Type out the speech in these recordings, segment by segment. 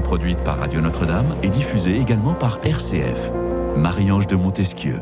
produite par Radio Notre-Dame et diffusée également par RCF. Marie-Ange de Montesquieu.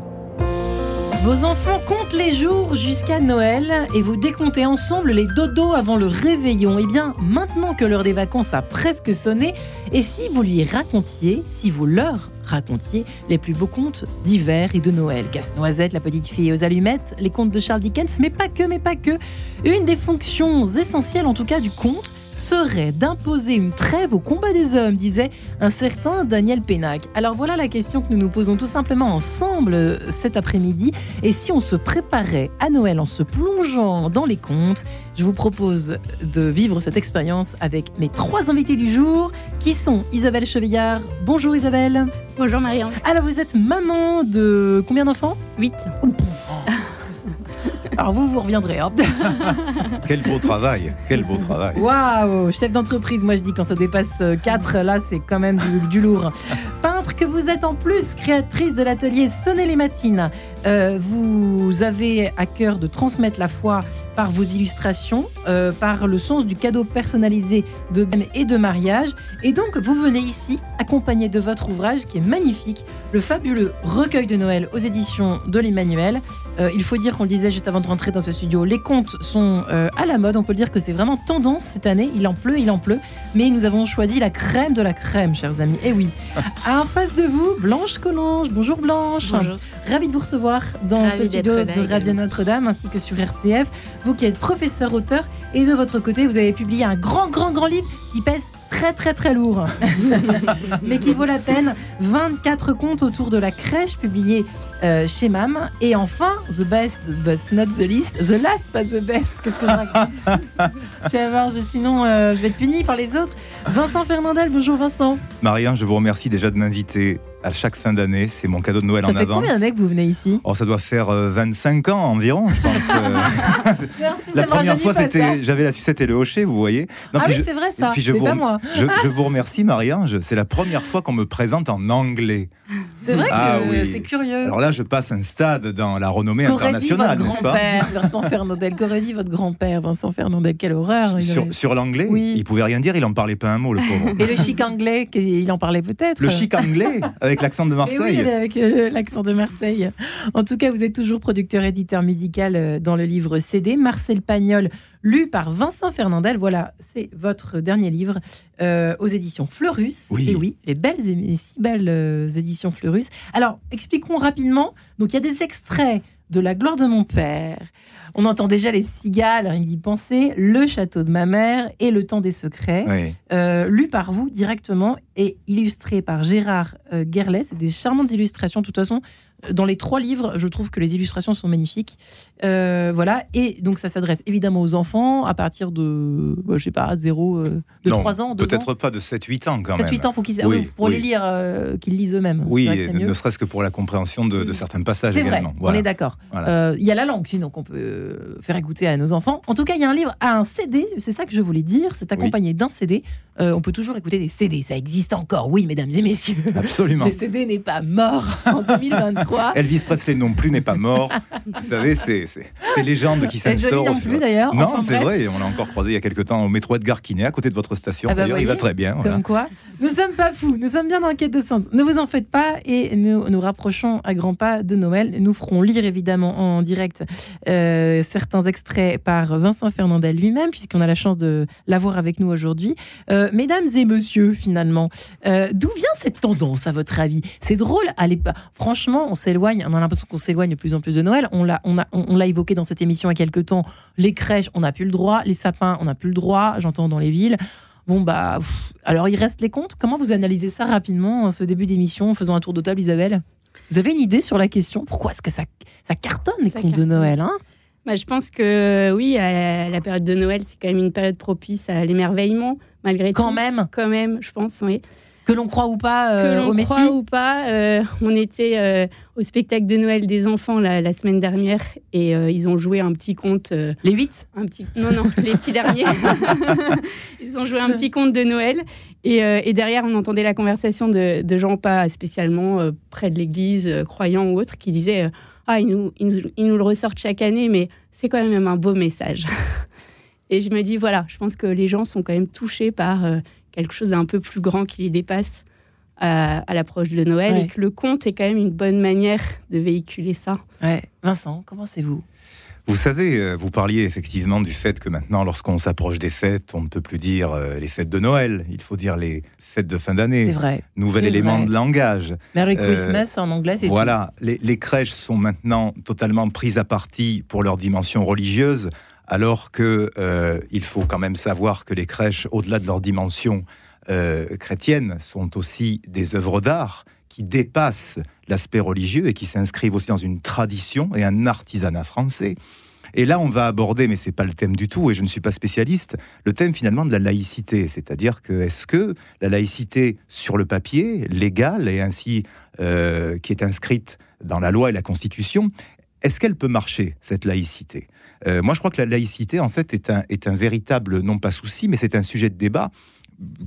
Vos enfants comptent les jours jusqu'à Noël et vous décomptez ensemble les dodos avant le réveillon. Eh bien, maintenant que l'heure des vacances a presque sonné, et si vous lui racontiez, si vous leur racontiez les plus beaux contes d'hiver et de Noël? Casse-noisette, la petite fille aux allumettes, les contes de Charles Dickens, mais pas que, mais pas que. Une des fonctions essentielles en tout cas du conte, serait d'imposer une trêve au combat des hommes, disait un certain Daniel Pénac. Alors voilà la question que nous nous posons tout simplement ensemble euh, cet après-midi. Et si on se préparait à Noël en se plongeant dans les contes, je vous propose de vivre cette expérience avec mes trois invités du jour, qui sont Isabelle Chevillard. Bonjour Isabelle. Bonjour Marianne. Alors vous êtes maman de combien d'enfants? 8. Alors vous, vous reviendrez. Hein. quel beau travail, quel beau travail. Waouh, chef d'entreprise, moi je dis quand ça dépasse 4, là c'est quand même du, lourd. Peintre que vous êtes en plus, créatrice de l'atelier Sonner les matines. Euh, vous avez à cœur de transmettre la foi par vos illustrations, euh, par le sens du cadeau personnalisé de baptême et de mariage. Et donc vous venez ici accompagné de votre ouvrage qui est magnifique, le fabuleux recueil de Noël aux éditions de l'Emmanuel. Euh, il faut dire qu'on le disait juste avant de rentrer dans ce studio, les contes sont euh, à la mode. On peut dire que c'est vraiment tendance cette année. Il en pleut, il en pleut. Mais nous avons choisi la crème de la crème, chers amis. Et oui. en face de vous, Blanche Collange. Bonjour Blanche. Bonjour. Ravi de vous recevoir dans ce studio de Radio Notre-Dame ainsi que sur RCF. Vous qui êtes professeur auteur et de votre côté, vous avez publié un grand, grand, grand livre qui pèse très très très lourd, mais qui vaut la peine. 24 contes autour de la crèche publiés euh, chez MAM. Et enfin, The Best, but not the least, The Last, pas The Best. Qu'est-ce que je raconte je, Sinon, euh, je vais être puni par les autres. Vincent Fernandel, bonjour Vincent. Marie, je vous remercie déjà de m'inviter à chaque fin d'année. C'est mon cadeau de Noël en avance. Ça fait combien d'années que vous venez ici? Oh, Ça doit faire 25 euh, ans environ, je pense. Merci, la première fois, c'était, j'avais la sucette et le hocher, vous voyez. ah oui, c'est vrai ça. je, vous, pas moi. je, vous remercie, Marie-Ange. C'est la première fois qu'on me présente en anglais. C'est vrai ah que c'est curieux. Alors là, je passe un stade dans la renommée internationale, n'est-ce pas Vincent Fernandel. Dit votre grand-père, Vincent Fernandel Quelle horreur Sur, l'anglais oui. Il pouvait rien dire, il en parlait pas un mot, le pauvre. Et le chic anglais, il en parlait peut-être Le chic anglais, avec l'accent de Marseille avec euh, l'accent de Marseille. En tout cas, vous êtes toujours producteur-éditeur musical euh, dans le livre CD. Marcel Pagnol, lu par Vincent Fernandel. Voilà, c'est votre dernier livre euh, aux éditions Fleurus. Oui. Et oui, les belles et si belles éditions Fleurus. Alors, expliquons rapidement. Donc, il y a des extraits de La gloire de mon père. On entend déjà les cigales, rien d'y penser, Le château de ma mère et Le temps des secrets, euh, lu par vous directement et illustré par Gérard euh, Gerlet. C'est des charmantes illustrations. De toute façon, dans les trois livres, je trouve que les illustrations sont magnifiques. Euh, voilà, et donc ça s'adresse évidemment aux enfants à partir de, bah, je sais pas, 0, euh, de 3 ans, Peut-être pas de 7-8 ans quand 7, même. 7-8 ans, faut qu'ils, oui, pour les lire, euh, qu'ils lisent eux-mêmes. Oui, ne serait-ce que pour la compréhension de, certains passages également. Vrai, on est d'accord. Il y a la langue sinon qu'on peut faire écouter à nos enfants. En tout cas, il y a un livre, à un CD, c'est ça que je voulais dire, c'est accompagné d'un CD. On peut toujours écouter des CD, ça existe encore, oui, mesdames et messieurs. Absolument. Le CD n'est pas mort en 2023. Elvis Presley non plus n'est pas mort. Vous savez, c'est légende qui s'instaure. non plus d'ailleurs. Non, c'est vrai. On l'a encore croisé il y a quelques temps au métro Edgar Quinet, à côté de votre station. Ah bah d'ailleurs, il va très bien. Comme quoi, nous sommes pas fous. Nous sommes bien dans quête de centre. Ne vous en faites pas et nous nous rapprochons à grands pas de Noël. Nous ferons lire évidemment en direct euh, certains extraits par Vincent Fernandel lui-même, puisqu'on a la chance de l'avoir avec nous aujourd'hui. Euh, mesdames et messieurs, finalement, euh, d'où vient cette tendance à votre avis? C'est drôle. Allez, franchement, on s'éloigne on a l'impression qu'on s'éloigne de plus en plus de Noël. On l'a, on, on, l'a évoqué dans cette émission il y a quelques temps. Les crèches, on n'a plus le droit. Les sapins, on n'a plus le droit. J'entends dans les villes. Bon, bah, alors il reste les comptes? Comment vous analysez ça rapidement, ce début d'émission, en faisant un tour de table, Isabelle? Vous avez une idée sur la question? Pourquoi est-ce que ça, ça cartonne, les comptes de Noël hein? Bah, Je pense que oui, la, période de Noël, c'est quand même une période propice à l'émerveillement, malgré tout. Quand même Quand même, je pense, oui. Que l'on croit ou pas euh, que l'on croit ou pas, euh, on était euh, au spectacle de Noël des enfants la, semaine dernière et ils ont joué un petit conte. les huit? Un petit. Non non, les petits derniers. ils ont joué un petit conte de Noël et, derrière on entendait la conversation de, gens pas spécialement près de l'église, croyants ou autres, qui disaient ah ils nous, ils nous, ils nous le ressortent chaque année, mais c'est quand même un beau message. Et je me dis, voilà, je pense que les gens sont quand même touchés par quelque chose d'un peu plus grand qui les dépasse à, l'approche de Noël et que le conte est quand même une bonne manière de véhiculer ça. Ouais. Vincent, comment c'est vous vous savez, euh, vous parliez effectivement du fait que maintenant, lorsqu'on s'approche des fêtes, on ne peut plus dire euh, les fêtes de Noël, il faut dire les fêtes de fin d'année. C'est vrai. Nouvel élément de langage. Merry euh, Christmas en anglais, c'est Voilà, les, les, crèches sont maintenant totalement prises à partie pour leur dimension religieuse, alors que il faut quand même savoir que les crèches, au-delà de leur dimension chrétienne, sont aussi des œuvres d'art qui dépassent l'aspect religieux et qui s'inscrivent aussi dans une tradition et un artisanat français. Et là, on va aborder, mais c'est pas le thème du tout, et je ne suis pas spécialiste, le thème finalement de la laïcité. C'est-à-dire que est-ce que la laïcité sur le papier, légale et ainsi euh, qui est inscrite dans la loi et la Constitution, est-ce qu'elle peut marcher, cette laïcité? Euh, Moi, je crois que la laïcité, en fait, est un, est un véritable, non pas souci, mais c'est un sujet de débat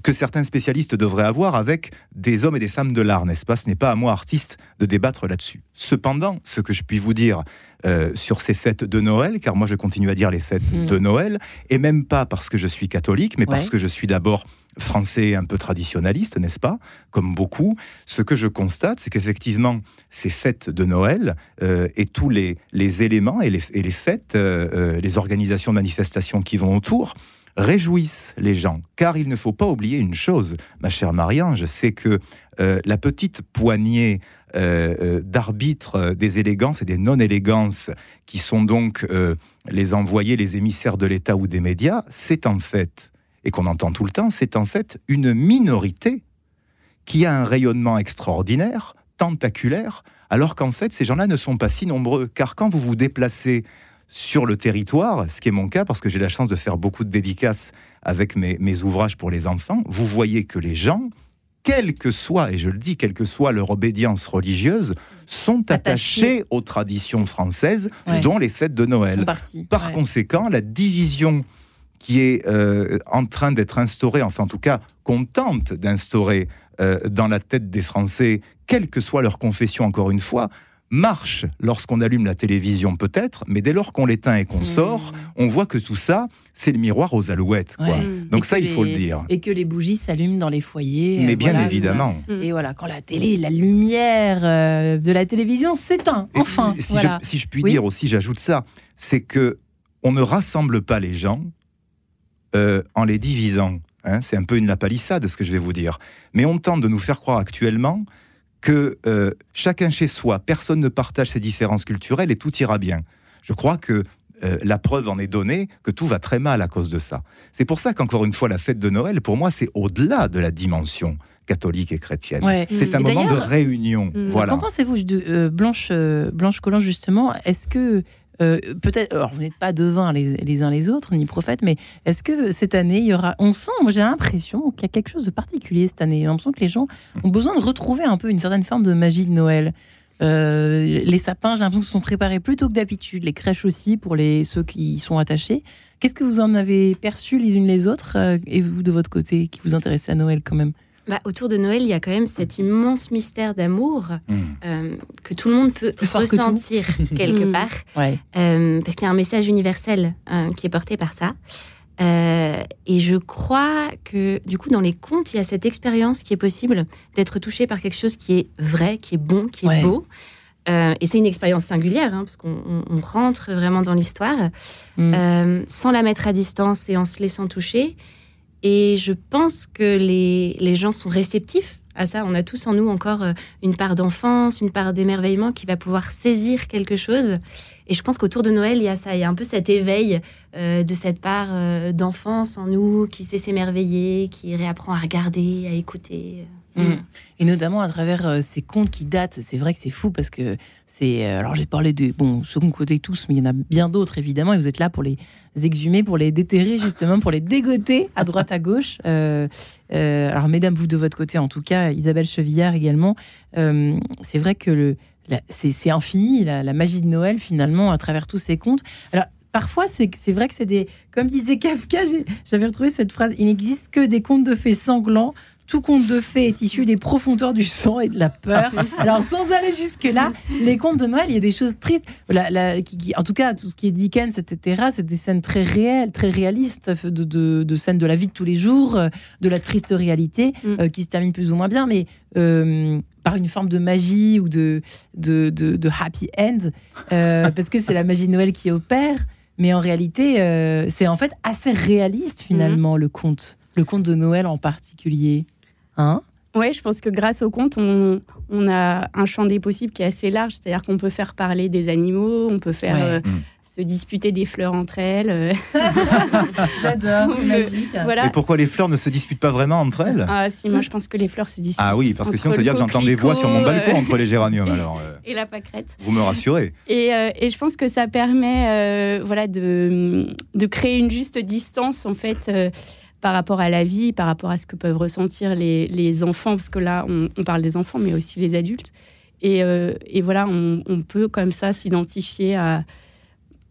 que certains spécialistes devraient avoir avec des hommes et des femmes de l'art, n'est-ce pas? Ce n'est pas à moi, artiste, de débattre là-dessus. Cependant, ce que je puis vous dire euh, sur ces fêtes de Noël, car moi je continue à dire les fêtes hmm. de Noël, et même pas parce que je suis catholique, mais parce que je suis d'abord français un peu traditionnaliste, n'est-ce pas? Comme beaucoup, ce que je constate, c'est qu'effectivement, ces fêtes de Noël euh, et tous les, éléments et les, fêtes, euh, les organisations de manifestations qui vont autour, réjouissent les gens. Car il ne faut pas oublier une chose, ma chère Marianne, je sais que euh, la petite poignée euh, euh, d'arbitres des élégances et des non-élégances qui sont donc les envoyés, les émissaires de l'État ou des médias, c'est en fait, et qu'on entend tout le temps, c'est en fait une minorité qui a un rayonnement extraordinaire, tentaculaire, alors qu'en fait ces gens-là ne sont pas si nombreux. Car quand vous vous déplacez sur le territoire, ce qui est mon cas parce que j'ai la chance de faire beaucoup de dédicaces avec mes, ouvrages pour les enfants, vous voyez que les gens, quelle que soit, et je le dis, quelle que soit leur obédience religieuse, sont attachés, aux traditions françaises, dont les fêtes de Noël. Par conséquent, la division qui est euh, en train d'être instaurée, enfin en tout cas qu'on tente d'instaurer euh, dans la tête des Français, quelle que soit leur confession, encore une fois, marche lorsqu'on allume la télévision peut-être, mais dès lors qu'on l'éteint et qu'on hmm. sort, on voit que tout ça, c'est le miroir aux alouettes. Donc ça, il faut le dire. Et que les bougies s'allument dans les foyers. Mais bien évidemment. Et voilà, quand la télé, la lumière euh, de la télévision s'éteint, enfin. si, je, puis dire aussi, j'ajoute ça, c'est que on ne rassemble pas les gens euh, en les divisant. Hein. c'est un peu une lapalissade, ce que je vais vous dire. Mais on tente de nous faire croire actuellement que euh, chacun chez soi, personne ne partage ses différences culturelles et tout ira bien. Je crois que euh, la preuve en est donnée que tout va très mal à cause de ça. C'est pour ça qu'encore une fois, la fête de Noël, pour moi, c'est au-delà de la dimension catholique et chrétienne. C'est un moment de réunion. Hmm. Voilà. Qu'en pensez-vous de euh, Blanche, Blanche Collant, justement? Est-ce que euh, peut-être, alors vous n'êtes pas devins les, uns les autres, ni prophètes, mais est-ce que cette année, il y aura. On sent, j'ai l'impression qu'il y a quelque chose de particulier cette année. J'ai l'impression que les gens ont besoin de retrouver un peu une certaine forme de magie de Noël. Euh, les sapins, j'ai l'impression sont préparés plus tôt que d'habitude, les crèches aussi pour les, ceux qui y sont attachés. Qu'est-ce que vous en avez perçu les unes les autres, euh, et vous de votre côté, qui vous intéressez à Noël quand même? Bah, autour de Noël, il y a quand même cet immense mystère d'amour hmm. euh, que tout le monde peut ressentir quelque hmm. part. Euh, parce qu'il y a un message universel euh, qui est porté par ça. et je crois que, du coup, dans les contes, il y a cette expérience qui est possible d'être touché par quelque chose qui est vrai, qui est bon, qui est beau. et c'est une expérience singulière, hein, parce qu'on rentre vraiment dans l'histoire, hmm. sans la mettre à distance et en se laissant toucher. Et je pense que les, les, gens sont réceptifs à ça. On a tous en nous encore euh, une part d'enfance, une part d'émerveillement qui va pouvoir saisir quelque chose. Et je pense qu'autour de Noël, il y a ça, il y a un peu cet éveil euh, de cette part euh, d'enfance en nous qui sait s'émerveiller, qui réapprend à regarder, à écouter. Mm. Et notamment à travers ces contes qui datent. C'est vrai que c'est fou parce que c'est. alors j'ai parlé de bon second côté tous, mais il y en a bien d'autres évidemment. Et vous êtes là pour les exhumer, pour les déterrer justement, pour les dégoter à droite à gauche. Euh, euh, alors mesdames, vous de votre côté en tout cas, Isabelle Chevillard également, euh, c'est vrai que le, c'est infini la, magie de Noël finalement à travers tous ces contes. Alors parfois, c'est vrai que c'est des. Comme disait Kafka, j'avais retrouvé cette phrase il n'existe que des contes de fées sanglants tout conte de fées est issu des profondeurs du sang et de la peur. Alors, sans aller jusque-là, les contes de Noël, il y a des choses tristes. en tout cas, tout ce qui est Dickens, etc., c'est des scènes très réelles, très réalistes, de, scènes de la vie de tous les jours, euh, de la triste réalité, mm. euh, qui se termine plus ou moins bien, mais euh, par une forme de magie ou de, de, happy end, parce que c'est la magie de Noël qui opère. Mais en réalité, c'est en fait assez réaliste finalement mm. le conte, le conte de Noël en particulier. Hein oui, je pense que grâce au conte, on, a un champ des possibles qui est assez large. C'est-à-dire qu'on peut faire parler des animaux, on peut faire euh, mm. se disputer des fleurs entre elles. Euh. J'adore, c'est magique. Voilà. Et pourquoi les fleurs ne se disputent pas vraiment entre elles? Ah si, moi je pense que les fleurs se disputent. Ah oui, parce que sinon ça veut dire que j'entends des voix sur mon balcon entre les géraniums. Alors, euh. et la pâquerette. Vous me rassurez. Et, et je pense que ça permet voilà, de, de créer une juste distance en fait par rapport à la vie, par rapport à ce que peuvent ressentir les, enfants, parce que là, on, parle des enfants, mais aussi les adultes. Et, euh, voilà, on, peut comme ça s'identifier à,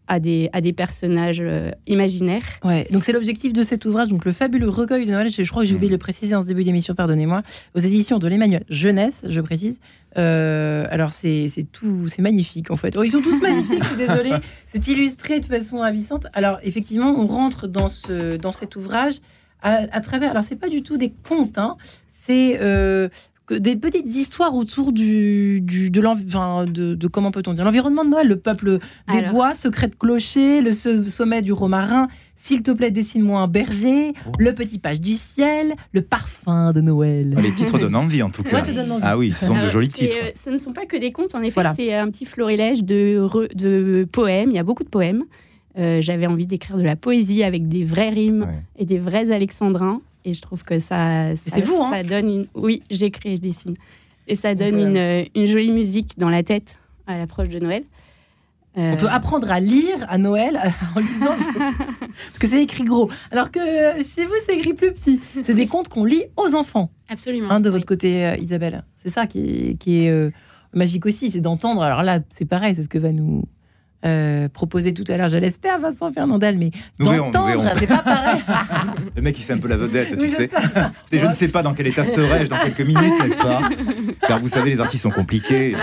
à, des, à des personnages euh, imaginaires. Ouais, donc c'est l'objectif de cet ouvrage, donc le fabuleux recueil de Noël, je crois que j'ai oublié de le préciser en ce début d'émission, pardonnez-moi, aux éditions de l'Emmanuel Jeunesse, je précise. Euh, alors c'est tout, c'est magnifique en fait. Oh, ils sont tous magnifiques, je suis désolée. C'est illustré de façon ravissante. Alors effectivement, on rentre dans, ce, dans cet ouvrage à, travers. Alors, c'est pas du tout des contes, hein, c'est euh, des petites histoires autour du, du de, de, de, comment peut-on dire l'environnement de Noël, le peuple des bois, secret de clocher, le sommet du romarin. S'il te plaît, dessine-moi un berger, oh. le petit page du ciel, le parfum de Noël. Ah, les titres donnent envie en tout cas. Ah oui, ce sont de jolis titres. Euh, ce ne sont pas que des contes, en effet, c'est un petit florilège de, de poèmes. Il y a beaucoup de poèmes. Euh, j'avais envie d'écrire de la poésie avec des vraies rimes et des vrais alexandrins. Et je trouve que ça, ça, vous, hein ça donne une. Oui, j'écris et je dessine. Et ça donne une, une, jolie musique dans la tête à l'approche de Noël. On peut apprendre à lire à Noël en lisant, parce que c'est écrit gros. Alors que chez vous, c'est écrit plus petit. C'est des contes qu'on lit aux enfants. Absolument. Hein, de votre côté, euh, Isabelle. C'est ça qui est, qui est euh, magique aussi, c'est d'entendre. Alors là, c'est pareil, c'est ce que va nous euh, proposé tout à l'heure, je l'espère, Vincent Fernandel, mais d'entendre, c'est pas pareil. le mec, il fait un peu la vedette, tu sais. je ne sais pas dans quel état serais-je dans quelques minutes, n'est-ce pas? Car vous savez, les artistes sont compliqués.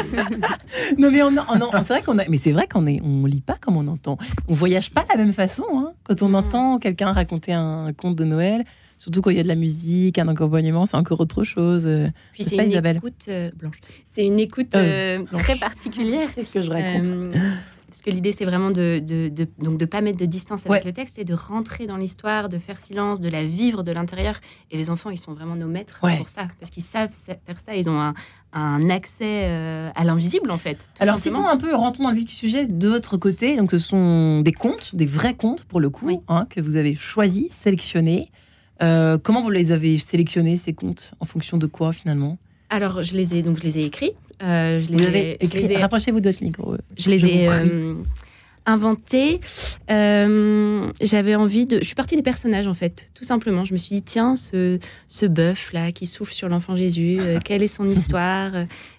non, mais on, c'est vrai qu'on a, mais c'est vrai qu'on est, on lit pas comme on entend. On voyage pas de la même façon. Hein. Quand on entend quelqu'un raconter un conte de Noël, Surtout quand il y a de la musique, un accompagnement, c'est encore autre chose. Puis c'est une, Isabelle. écoute euh, blanche. C'est une écoute euh, très particulière. Qu'est-ce que je raconte parce que l'idée, c'est vraiment de, de, donc de pas mettre de distance avec le texte et de rentrer dans l'histoire, de faire silence, de la vivre de l'intérieur. Et les enfants, ils sont vraiment nos maîtres pour ça, parce qu'ils savent faire ça. Ils ont un, un accès euh, à l'invisible, en fait. Alors, citons un peu, rentrons dans le vif du sujet de votre côté. Donc, ce sont des contes, des vrais contes, pour le coup, hein, que vous avez choisis, sélectionnés. Euh, comment vous les avez sélectionnés, ces contes? En fonction de quoi, finalement? Alors, je les ai donc je les ai écrits. Euh, je les ai, écrits. Rapprochez-vous de votre micro. Je les ai euh, inventés. Euh, j'avais envie de. Je suis partie des personnages en fait, tout simplement. Je me suis dit tiens, ce ce bœuf là qui souffle sur l'enfant Jésus, quelle est son histoire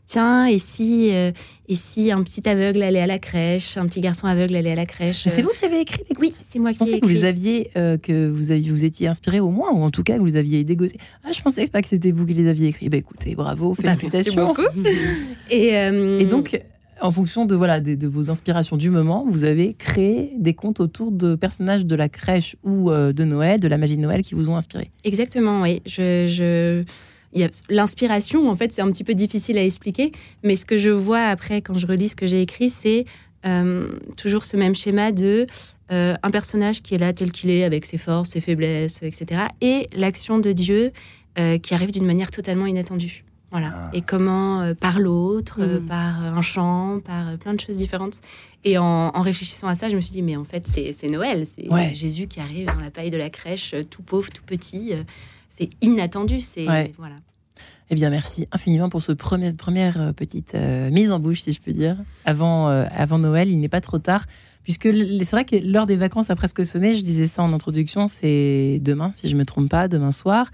tiens, et si, euh, et si un petit aveugle allait à la crèche, un petit garçon aveugle allait à la crèche C'est vous qui avez écrit les Oui, c'est moi qui ai écrit. que vous aviez, euh, que vous, aviez, vous étiez inspiré au moins, ou en tout cas que vous aviez dégossé. Ah, je pensais pas que c'était vous qui les aviez écrits. Bah écoutez, bravo, bah, félicitations. beaucoup. et, euh, et donc, en fonction de, voilà, de, vos inspirations du moment, vous avez créé des contes autour de personnages de la crèche ou de Noël, de la magie de Noël qui vous ont inspiré. Exactement, oui. L'inspiration, en fait, c'est un petit peu difficile à expliquer, mais ce que je vois après quand je relis ce que j'ai écrit, c'est euh, toujours ce même schéma de euh, un personnage qui est là tel qu'il est, avec ses forces, ses faiblesses, etc., et l'action de Dieu euh, qui arrive d'une manière totalement inattendue. Voilà. Ah. Et comment par l'autre, mm. par un chant, par plein de choses différentes. Et en, réfléchissant à ça, je me suis dit, mais en fait, c'est Noël. C'est Jésus qui arrive dans la paille de la crèche, tout pauvre, tout petit c'est inattendu. C'est voilà. Eh bien, merci infiniment pour ce premier, première euh, petite euh, mise en bouche, si je peux dire, avant, euh, avant Noël. Il n'est pas trop tard, puisque c'est vrai que l'heure des vacances a presque sonné. Je disais ça en introduction, c'est demain, si je ne me trompe pas, demain soir.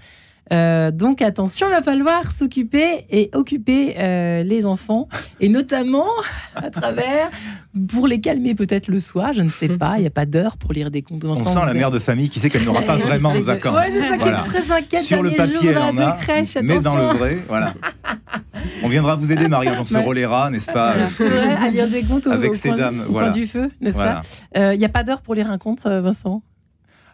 Euh, donc attention, il va falloir s'occuper et occuper euh, les enfants, et notamment à travers, pour les calmer peut-être le soir, je ne sais pas, il n'y a pas d'heure pour lire des contes On sent la mère de famille qui sait qu'elle n'aura pas vraiment de vacances. Ouais, c'est ça qui est très inquiète. Sur le papier, elle en a, mais dans le vrai, voilà. On viendra vous aider, Maria, on se relaiera, n'est-ce pas C'est vrai, à lire des contes avec ces dames, au du feu, n'est-ce pas Il n'y a pas d'heure pour lire un conte, Vincent?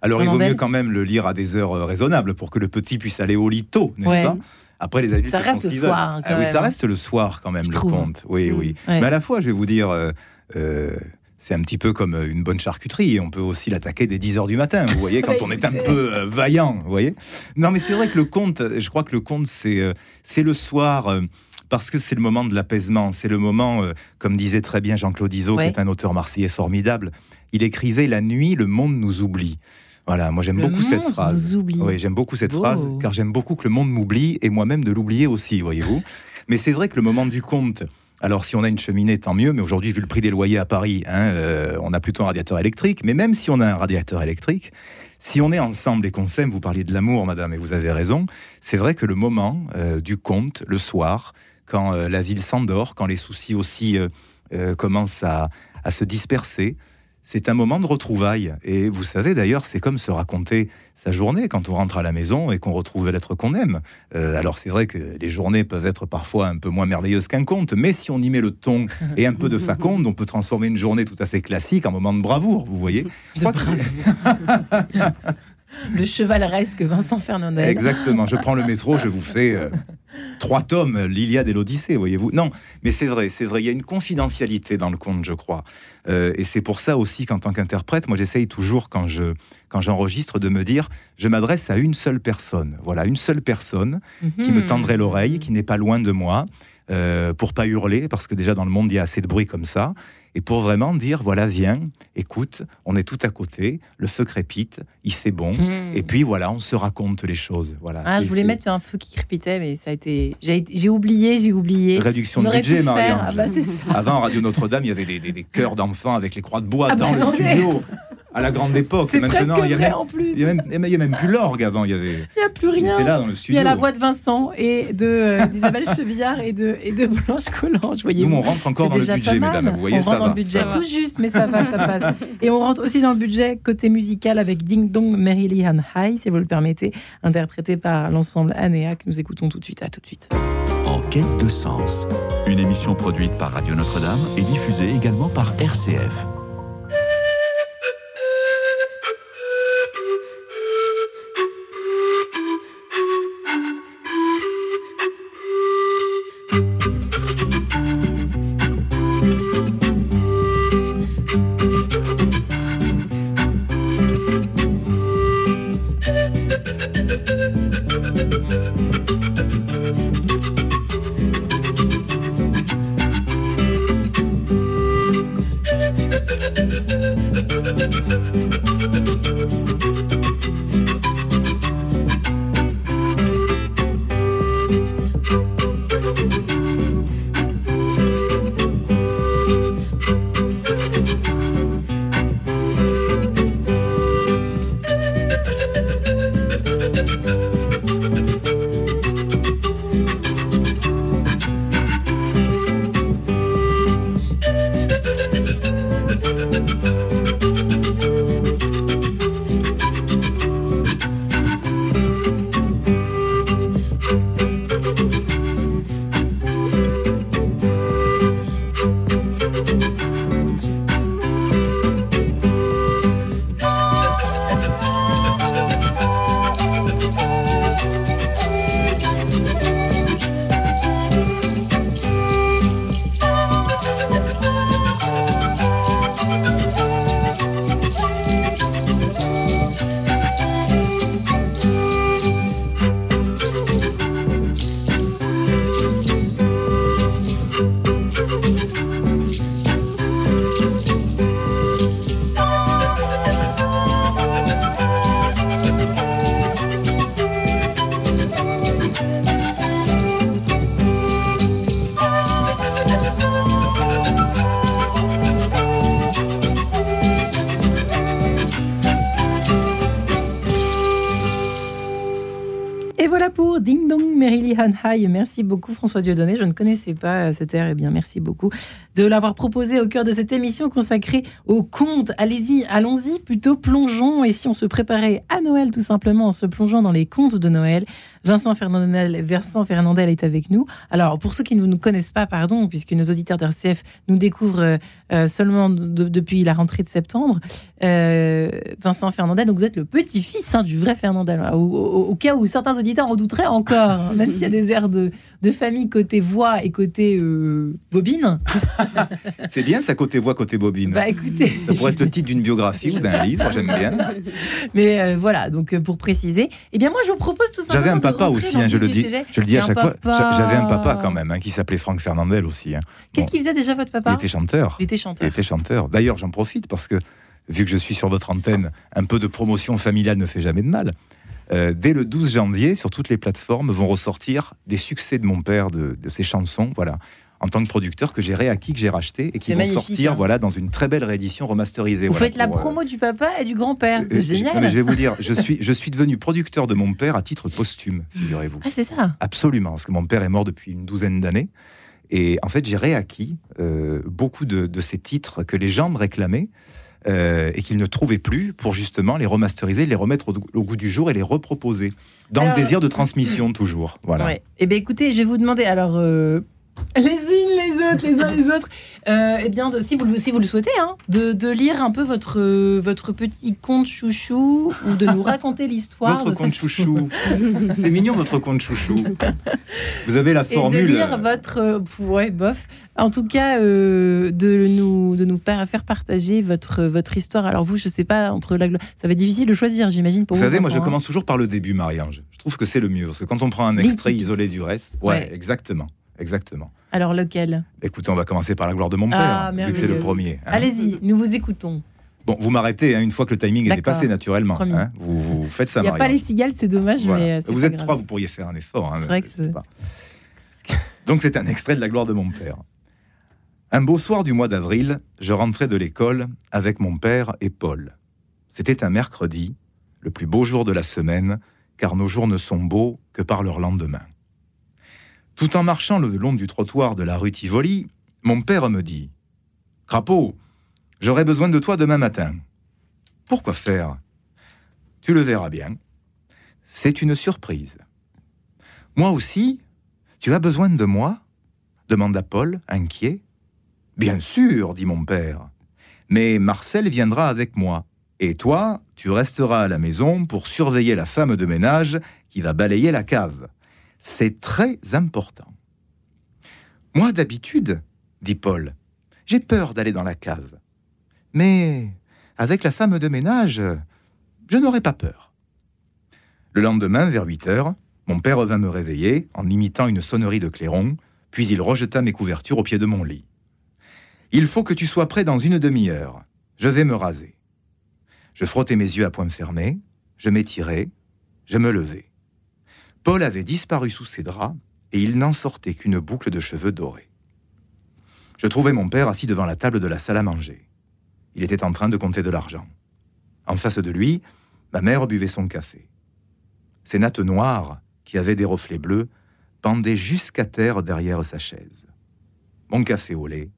Alors, il vaut mieux quand même le lire à des heures euh, raisonnables pour que le petit puisse aller au lit tôt, n'est-ce pas? Après, les adultes ça reste le soir. Ah, oui, ça reste le soir quand même, le conte. Oui, mm. oui. Mais à la fois, je vais vous dire, euh, euh, c'est un petit peu comme une bonne charcuterie. On peut aussi l'attaquer dès 10 heures du matin, vous voyez, quand on est un peu vaillant, vous voyez. Non, mais c'est vrai que le conte, je crois que le conte, c'est c'est le soir parce que c'est le moment de l'apaisement. C'est le moment, comme disait très bien Jean-Claude Izot, qui est un auteur marseillais formidable. Il écrivait La nuit, le monde nous oublie. Voilà, moi j'aime beaucoup cette phrase. Oui, j'aime beaucoup cette phrase car j'aime beaucoup que le monde m'oublie et moi-même de l'oublier aussi, voyez-vous. mais c'est vrai que le moment du compte, alors si on a une cheminée, tant mieux, mais aujourd'hui, vu le prix des loyers à Paris, hein, euh, on a plutôt un radiateur électrique. Mais même si on a un radiateur électrique, si on est ensemble et qu'on s'aime, vous parliez de l'amour, madame, et vous avez raison, c'est vrai que le moment euh, du compte, le soir, quand euh, la ville s'endort, quand les soucis aussi commencent à, à se disperser, c'est un moment de retrouvailles. Et vous savez d'ailleurs, c'est comme se raconter sa journée quand on rentre à la maison et qu'on retrouve l'être qu'on aime. Euh, alors c'est vrai que les journées peuvent être parfois un peu moins merveilleuses qu'un conte, mais si on y met le ton et un peu de faconde, on peut transformer une journée tout à fait classique en moment de bravoure, vous voyez. le chevaleresque Vincent Fernandez. Exactement. Je prends le métro, je vous fais euh, trois tomes, l'Iliade et l'Odyssée, voyez-vous. Non, mais c'est vrai, c'est vrai. Il y a une confidentialité dans le conte, je crois. Euh, et c'est pour ça aussi qu'en tant qu'interprète, moi j'essaye toujours quand je quand j'enregistre de me dire, je m'adresse à une seule personne. Voilà, une seule personne qui me mhm. tendrait l'oreille, qui n'est pas loin de moi, euh, pour pas hurler, parce que déjà dans le monde il y a assez de bruit comme ça et pour vraiment dire voilà, viens, écoute, on est tout à côté, le feu crépite, il fait bon, hmm. et puis voilà, on se raconte les choses. Voilà. Ah, je voulais mettre sur un feu qui crépitait, mais ça a été, j'ai oublié, j'ai oublié. Réduction de budget, Marianne. Ah bah, Avant Radio Notre-Dame, il y avait des, des, chœurs d'enfants avec les croix de bois ah bah, dans le studio à la grande époque. C'est presque il y a même, en plus. Il y a même, même plus l'orgue avant. Il y avait. Il n'y a plus rien. Il là dans le studio. Il y a la voix de Vincent et de euh, d'Isabelle Chevillard et de et de Blanche Collange. Voyez Nous, on rentre encore dans le budget, mesdames. Vous voyez, on rentre dans le budget tout juste, mais ça va, ça passe. Et on rentre aussi dans le budget côté musical avec Ding Dong Merrily Han High, si vous le permettez, interprété par l'ensemble Anéa que nous écoutons tout de suite. À tout de suite. En quête de sens, une émission produite par Radio Notre-Dame et diffusée également par RCF. Merci beaucoup François Dieudonné. Je ne connaissais pas cette air. Eh bien, merci beaucoup de l'avoir proposé au cœur de cette émission consacrée aux contes. Allez-y, allons-y, plutôt plongeons. Et si on se préparait à Noël tout simplement en se plongeant dans les contes de Noël, Vincent Fernandel, Vincent est avec nous. Alors, pour ceux qui ne nous connaissent pas, pardon, puisque nos auditeurs d'RCF nous découvrent euh, seulement depuis la rentrée de septembre, euh, Vincent Fernandel, donc vous êtes le petit-fils hein, du vrai Fernandel, au, cas où certains auditeurs en douteraient encore, hein, même s'il y a des airs de, famille côté voix et côté euh, bobine. C'est bien ça, côté voix, côté bobine. Bah écoutez. Ça pourrait être le titre d'une biographie ou d'un livre, j'aime bien. Mais voilà, donc pour préciser, eh bien moi je vous propose tout simplement. J'avais un papa aussi, hein, je le dis, je le dis à chaque fois. J'avais un papa quand même, qui s'appelait Franck Fernandel aussi. Qu'est-ce qu'il faisait déjà votre papa? Il était chanteur. Il était chanteur. Il était chanteur. D'ailleurs, j'en profite parce que vu que je suis sur votre antenne, un peu de promotion familiale ne fait jamais de mal. Euh, dès le 12 janvier, sur toutes les plateformes, vont ressortir des succès de mon père, de, ses chansons, voilà, en tant que producteur que j'ai réacquis, que j'ai racheté et qui vont sortir, hein. voilà, dans une très belle réédition remasterisée. Vous faites la euh, promo du papa et du grand-père, c'est euh, génial. Je, je vais vous dire, je suis, je suis devenu producteur de mon père à titre posthume, figurez-vous. Ah, c'est ça. Absolument, parce que mon père est mort depuis une douzaine d'années. Et en fait, j'ai réacquis beaucoup de, de, ces titres que les gens me réclamaient. Euh, et qu'ils ne trouvaient plus pour justement les remasteriser, les remettre au, goût du jour et les reproposer. Dans le désir de transmission, toujours. Voilà. Ouais. Eh bien, écoutez, je vais vous demander, alors, euh, les unes, les autres, les uns les autres. Euh, eh bien, si, vous, si vous le souhaitez, hein, de, lire un peu votre, votre petit conte chouchou ou de nous raconter l'histoire. Votre conte chouchou. C'est mignon, votre conte chouchou. Vous avez la formule. Et de lire votre. ouais, bof. En tout cas, euh, de nous, de nous faire partager votre, votre histoire. Alors, vous, je sais pas, entre la. Ça va être difficile de choisir, j'imagine, pour vous. Vous savez, moi, je commence toujours par le début, Marie-Ange. Je trouve que c'est le mieux. Parce que quand on prend un extrait isolé du reste. ouais. exactement. Exactement. Alors lequel? Écoutez, on va commencer par la gloire de mon père, ah, vu que c'est le premier. Hein. Allez-y, nous vous écoutons. Bon, vous m'arrêtez hein, une fois que le timing est dépassé, naturellement. Hein. Vous, faites ça, Il n'y a pas les cigales, c'est dommage, mais Vous êtes trois, vous pourriez faire un effort. c'est vrai que c'est... Donc c'est un extrait de la gloire de mon père. Un beau soir du mois d'avril, je rentrais de l'école avec mon père et Paul. C'était un mercredi, le plus beau jour de la semaine, car nos jours ne sont beaux que par leur lendemain. Tout en marchant le long du trottoir de la rue Tivoli, mon père me dit Crapaud, j'aurai besoin de toi demain matin. Pourquoi faire? Tu le verras bien. C'est une surprise. Moi aussi Tu as besoin de moi? demanda Paul, inquiet. Bien sûr, dit mon père. Mais Marcel viendra avec moi. Et toi, tu resteras à la maison pour surveiller la femme de ménage qui va balayer la cave. C'est très important. Moi, d'habitude, dit Paul, j'ai peur d'aller dans la cave. Mais avec la femme de ménage, je n'aurai pas peur. Le lendemain, vers 8 heures, mon père vint me réveiller en imitant une sonnerie de clairon, puis il rejeta mes couvertures au pied de mon lit. Il faut que tu sois prêt dans une demi-heure. Je vais me raser. Je frottais mes yeux à poing fermés, je m'étirais, je me levais. Paul avait disparu sous ses draps et il n'en sortait qu'une boucle de cheveux dorés. Je trouvais mon père assis devant la table de la salle à manger. Il était en train de compter de l'argent. En face de lui, ma mère buvait son café. Ses nattes noires, qui avaient des reflets bleus, pendaient jusqu'à terre derrière sa chaise. Mon café au lait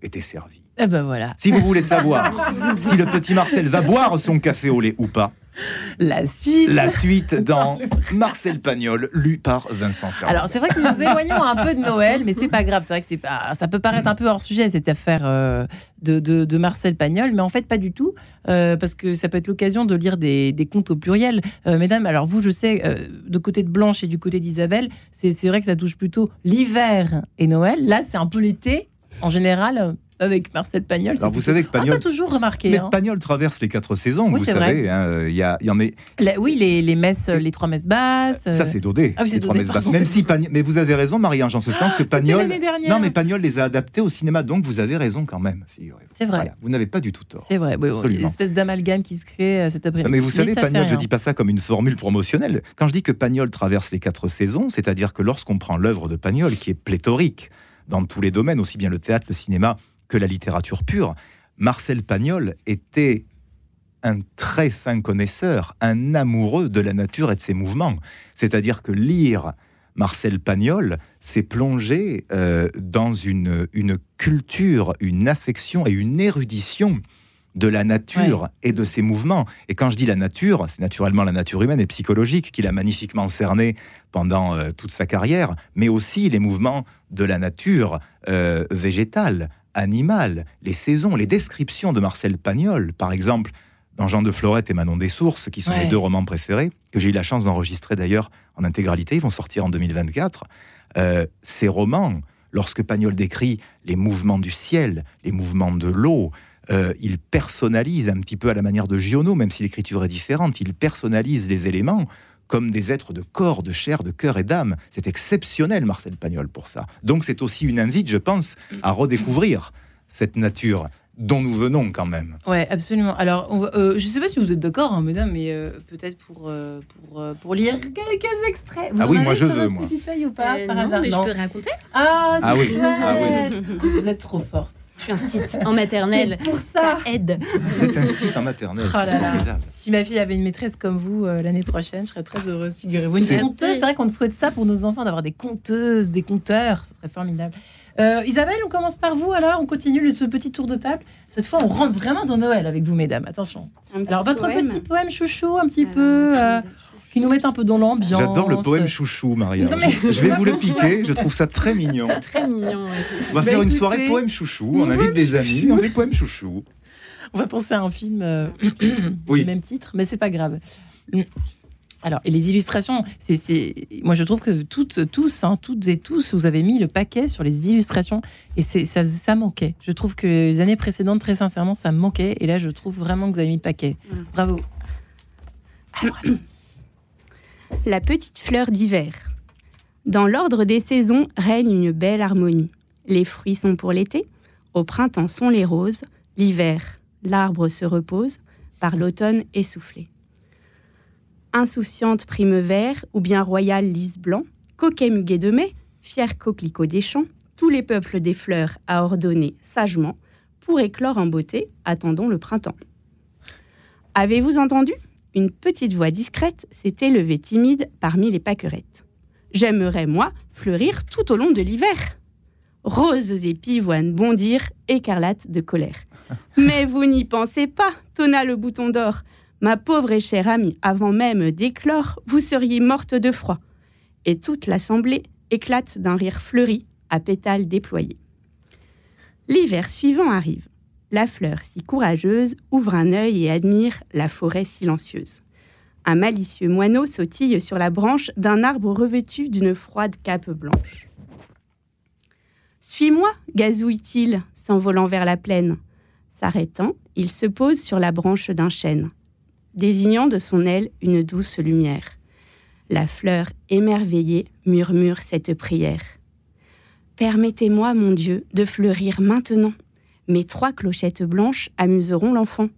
était servi. Eh ben voilà. Si vous voulez savoir si le petit Marcel va boire son café au lait ou pas, la suite. La suite dans Marcel Pagnol, lu par Vincent Ferrand. Alors, c'est vrai que nous éloignons un peu de Noël, mais c'est pas grave. C'est vrai que c'est pas, ça peut paraître un peu hors sujet, cette affaire euh, de, de, Marcel Pagnol, mais en fait, pas du tout, euh, parce que ça peut être l'occasion de lire des, des contes au pluriel. Euh, mesdames, alors vous, je sais, de côté de Blanche et du côté d'Isabelle, c'est vrai que ça touche plutôt l'hiver et Noël. Là, c'est un peu l'été. En général, avec Marcel Pagnol. Alors vous savez que Pagnol, pas toujours remarqué. Mais hein. Pagnol traverse les quatre saisons, vous savez. Hein, il y, a, y en a... oui, les, les, messes, les trois messes basses. Ça c'est Dodé. Ah oui, les trois messes basses. Même si Pagnol... mais vous avez raison, Marie-Ange, en ce sens que Pagnol. Non, mais Pagnol les a adaptés au cinéma, donc vous avez raison quand même. C'est vrai. vous n'avez pas du tout tort. C'est vrai. Oui, une espèce d'amalgame qui se crée euh, cet après-midi. Mais vous savez, Pagnol, je dis pas ça comme une formule promotionnelle. Quand je dis que Pagnol traverse les quatre saisons, c'est-à-dire que lorsqu'on prend l'œuvre de Pagnol, qui est pléthorique dans tous les domaines, aussi bien le théâtre, le cinéma que la littérature pure. Marcel Pagnol était un très fin connaisseur, un amoureux de la nature et de ses mouvements. C'est-à-dire que lire Marcel Pagnol s'est plongé euh, dans une, une culture, une affection et une érudition de la nature et de ses mouvements. Et quand je dis la nature, c'est naturellement la nature humaine et psychologique qu'il a magnifiquement cerné pendant euh, toute sa carrière, mais aussi les mouvements de la nature euh, végétale, animale, les saisons, les descriptions de Marcel Pagnol, par exemple, dans Jean de Florette et Manon des Sources, qui sont mes deux romans préférés, que j'ai eu la chance d'enregistrer d'ailleurs en intégralité, ils vont sortir en 2024. Euh, ces romans, lorsque Pagnol décrit les mouvements du ciel, les mouvements de l'eau, euh, il personnalise un petit peu à la manière de Giono, même si l'écriture est différente, il personnalise les éléments comme des êtres de corps, de chair, de cœur et d'âme. C'est exceptionnel, Marcel Pagnol, pour ça. Donc c'est aussi une invite, je pense, à redécouvrir cette nature dont nous venons quand même. Ouais, absolument. Alors, euh, je ne sais pas si vous êtes d'accord, hein, mesdames, mais euh, peut-être pour, euh, pour, pour, lire quelques extraits. Vous ah oui, moi je veux, moi. Petite feuille ou pas, par non, mais je peux raconter. Ah, ah, oui. ah oui. Vous êtes trop forte. Je suis un stit en maternelle. Pour ça. ça. aide. Vous êtes un stit en maternelle. Oh là là. Si ma fille avait une maîtresse comme vous l'année prochaine, je serais très heureuse. Figurez-vous. Une conteuse, c'est vrai qu'on souhaite ça pour nos enfants, d'avoir des conteuses, des conteurs. Ce serait formidable. Euh, Isabelle, on commence par vous alors, on continue ce petit tour de table. Cette fois, on rentre vraiment dans Noël avec vous, mesdames. Attention. Alors, votre petit poème chouchou, un petit peu, euh, qui nous met un peu dans l'ambiance. J'adore le poème chouchou, Maria. Je vais vous le piquer, je trouve ça très mignon. C'est très mignon. On va faire une soirée poème chouchou, on invite des amis, on fait poème chouchou. On va penser à un film euh, oui. du même titre, mais c'est pas grave. Alors, et les illustrations, c'est, moi je trouve que toutes, tous, hein, toutes et tous, vous avez mis le paquet sur les illustrations et c'est, ça, ça manquait. Je trouve que les années précédentes, très sincèrement, ça manquait et là je trouve vraiment que vous avez mis le paquet. Bravo. La petite fleur d'hiver. Dans l'ordre des saisons règne une belle harmonie. Les fruits sont pour l'été, au printemps sont les roses, l'hiver, l'arbre se repose, par l'automne essoufflé insouciante prime vert ou bien royal lys blanc, coquet muguet de mai, fier coquelicot des champs, tous les peuples des fleurs à ordonner sagement, pour éclore en beauté, attendons le printemps. Avez-vous entendu? Une petite voix discrète s'est élevée timide parmi les pâquerettes. J'aimerais, moi, fleurir tout au long de l'hiver. Roses et pivoines bondirent, écarlates de colère. Mais vous n'y pensez pas, tonna le bouton d'or. Ma pauvre et chère amie, avant même d'éclore, vous seriez morte de froid. Et toute l'assemblée éclate d'un rire fleuri, à pétales déployés. L'hiver suivant arrive. La fleur si courageuse ouvre un œil et admire la forêt silencieuse. Un malicieux moineau sautille sur la branche d'un arbre revêtu d'une froide cape blanche. Suis-moi, gazouille-t-il, s'envolant vers la plaine. S'arrêtant, il se pose sur la branche d'un chêne désignant de son aile une douce lumière. La fleur émerveillée murmure cette prière. Permettez-moi, mon Dieu, de fleurir maintenant. Mes trois clochettes blanches amuseront l'enfant.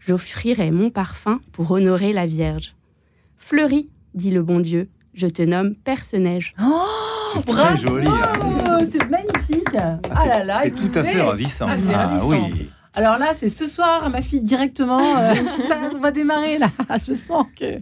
J'offrirai mon parfum pour honorer la Vierge. Fleuris, dit le bon Dieu, je te nomme Perce-Neige. Oh, c'est très joli. Hein. C'est magnifique. Ah, ah c'est tout à fait ravissant. Ah, ah oui. Alors là, c'est ce soir, ma fille, directement, euh, ça va démarrer là. Je sens que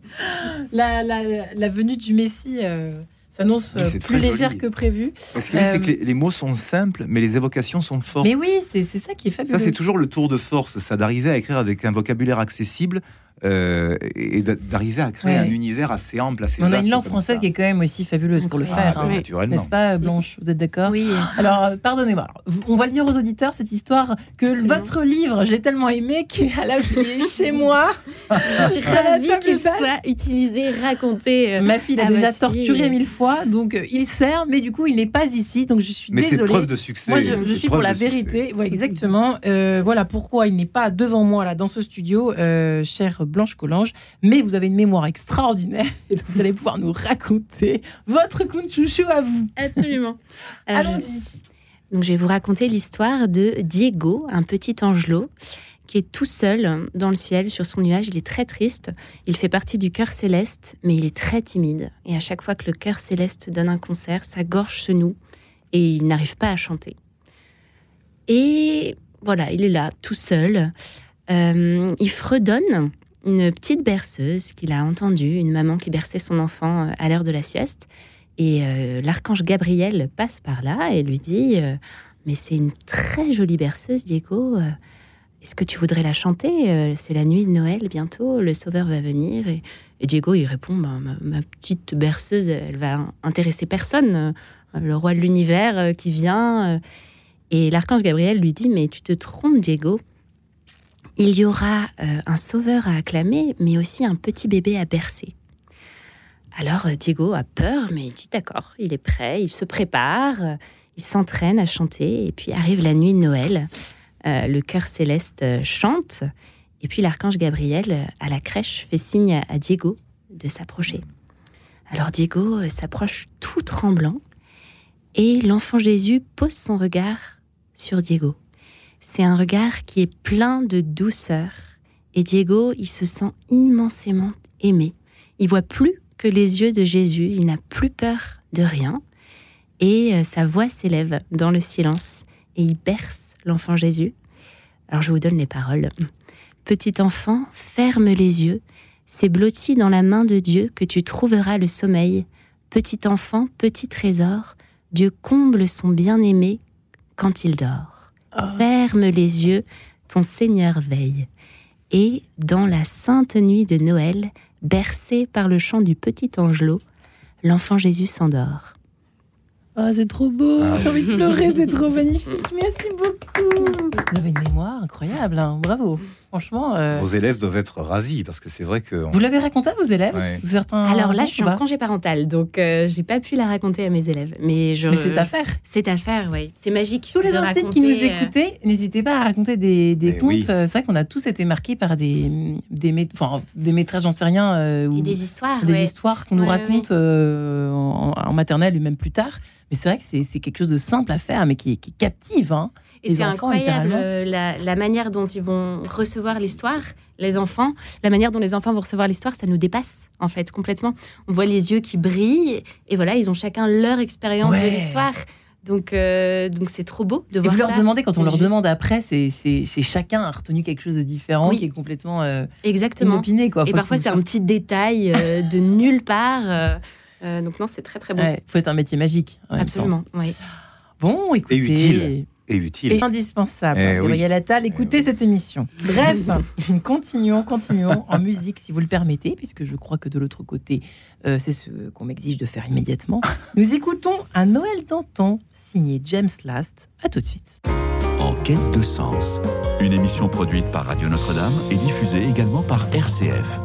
la, venue du Messie euh, s'annonce euh, plus légère que prévu. Ce qui c'est que les, mots sont simples, mais les évocations sont fortes. Mais oui, c'est ça qui est fabuleux. Ça, c'est toujours le tour de force, ça, d'arriver à écrire avec un vocabulaire accessible euh, et d'arriver à créer un univers assez ample, assez On a une langue française qui est quand même aussi fabuleuse pour le faire, ah, hein. n'est-ce pas, Blanche Vous êtes d'accord Oui. Alors, euh, pardonnez-moi. On va le dire aux auditeurs cette histoire que votre livre, je l'ai tellement aimé qu'à la chez moi. je suis ravie qu'il soit utilisé, raconté. Euh, Ma fille l'a déjà torturé mille fois, donc il sert, mais du coup, il n'est pas ici, donc je suis mais désolée. Mais c'est preuve de succès. Moi, je, suis pour la vérité. Ouais, exactement. voilà pourquoi il n'est pas devant moi là dans ce studio, cher Blanche Collange, mais vous avez une mémoire extraordinaire et donc vous allez pouvoir nous raconter votre conte chouchou à vous. Absolument. Allons-y. Donc je vais vous raconter l'histoire de Diego, un petit angelot qui est tout seul dans le ciel sur son nuage. Il est très triste. Il fait partie du cœur céleste, mais il est très timide. Et à chaque fois que le cœur céleste donne un concert, sa gorge se noue et il n'arrive pas à chanter. Et voilà, il est là, tout seul. il fredonne une petite berceuse qu'il a entendue, une maman qui berçait son enfant à l'heure de la sieste. Et l'archange Gabriel passe par là et lui dit Mais c'est une très jolie berceuse, Diego. Est-ce que tu voudrais la chanter C'est la nuit de Noël bientôt, le Sauveur va venir. Et, Diego, il répond bah, ma, petite berceuse, elle va intéresser personne. Le roi de l'univers qui vient. Et l'archange Gabriel lui dit Mais tu te trompes, Diego. Il y aura un sauveur à acclamer, mais aussi un petit bébé à bercer. Alors Diego a peur, mais il dit d'accord, il est prêt, il se prépare, il s'entraîne à chanter, et puis arrive la nuit de Noël. le chœur céleste chante, et puis l'archange Gabriel, à la crèche, fait signe à Diego de s'approcher. Alors Diego s'approche tout tremblant, et l'enfant Jésus pose son regard sur Diego. C'est un regard qui est plein de douceur, et Diego, il se sent immensément aimé. Il voit plus que les yeux de Jésus, il n'a plus peur de rien, et euh, sa voix s'élève dans le silence, et il berce l'enfant Jésus. Alors je vous donne les paroles. Petit enfant, ferme les yeux, c'est blotti dans la main de Dieu que tu trouveras le sommeil. Petit enfant, petit trésor, Dieu comble son bien-aimé quand il dort. Oh. Ferme les yeux, ton Seigneur veille. Et dans la sainte nuit de Noël, bercé par le chant du petit angelot, l'enfant Jésus s'endort. Oh, c'est trop beau, ah j'ai envie de pleurer, c'est trop magnifique. Merci beaucoup. Vous avez une mémoire incroyable, hein. bravo. Franchement. Euh, vos élèves doivent être ravis parce que c'est vrai que. Vous l'avez raconté à vos élèves Certains... Alors là, je suis en congé parental, donc euh, j'ai pas pu la raconter à mes élèves. Mais, je... mais c'est à faire. C'est à faire, oui. C'est magique. Tous les enseignants qui nous euh, écoutaient, n'hésitez pas à raconter des, des contes. C'est vrai qu'on a tous été marqués par des, des, enfin, des maîtresses, j'en sais rien. ou des histoires. Des histoires qu'on nous raconte en, en maternelle et même plus tard. Mais c'est vrai que c'est quelque chose de simple à faire, mais qui, qui captive. Hein, et c'est incroyable euh, la, manière dont ils vont recevoir l'histoire, les enfants, la manière dont les enfants vont recevoir l'histoire, ça nous dépasse en fait complètement. On voit les yeux qui brillent et voilà, ils ont chacun leur expérience de l'histoire. Donc, euh, donc c'est trop beau de voir et vous leur demandez, quand on leur demande après, c'est chacun a retenu quelque chose de différent, qui est complètement euh, Exactement. inopiné. Quoi. et parfois, c'est un petit détail de nulle part. Euh, donc non, c'est très très bon. Il faut être un métier magique. Absolument, oui. Bon, écoutez. Et utile. Et utile. Et indispensable. Eh Gabriel Attal, eh écoutez cette émission. Bref, continuons, continuons en musique si vous le permettez, puisque je crois que de l'autre côté, euh, c'est ce qu'on m'exige de faire immédiatement. Nous écoutons un Noël Danton signé James Last. À tout de suite. En quête de sens, une émission produite par Radio Notre-Dame et diffusée également par RCF.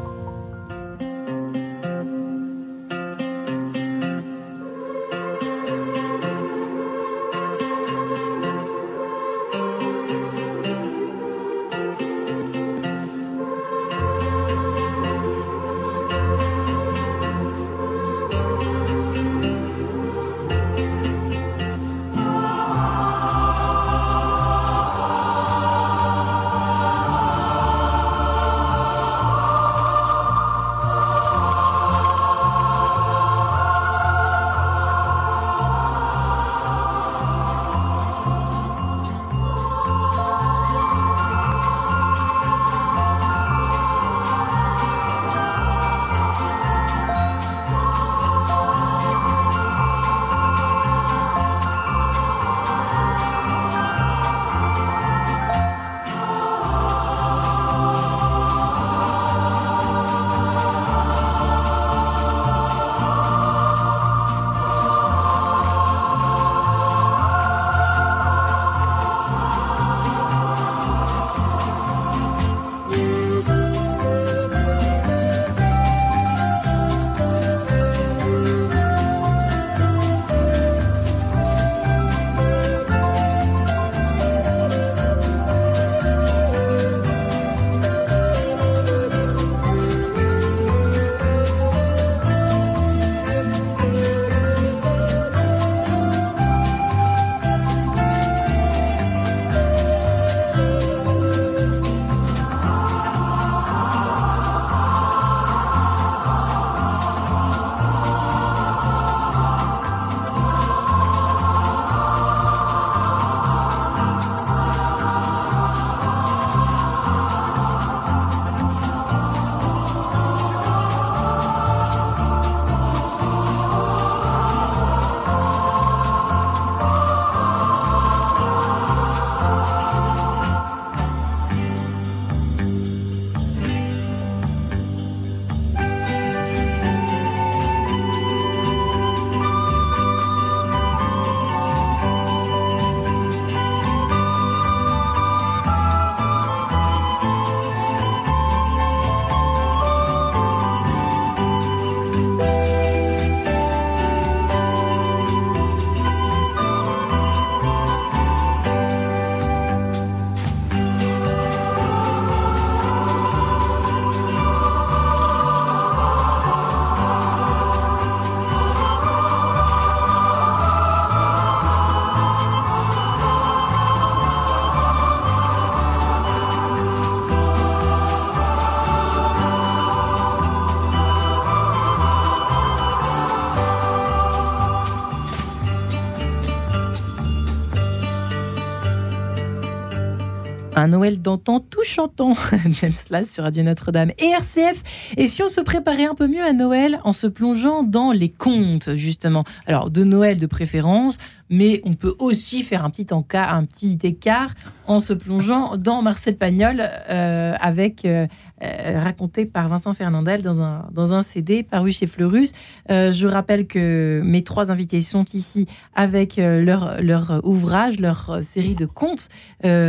Noël d'antan tout chantant, James Lass sur Radio Notre-Dame et RCF. Et si on se préparait un peu mieux à Noël en se plongeant dans les contes, justement Alors, de Noël de préférence, mais on peut aussi faire un petit, un petit écart en se plongeant dans Marcel Pagnol euh, avec euh, euh, raconté par Vincent Fernandel dans un, dans un CD paru chez Fleurus. je rappelle que mes trois invités sont ici avec leur, leur ouvrage, leur série de contes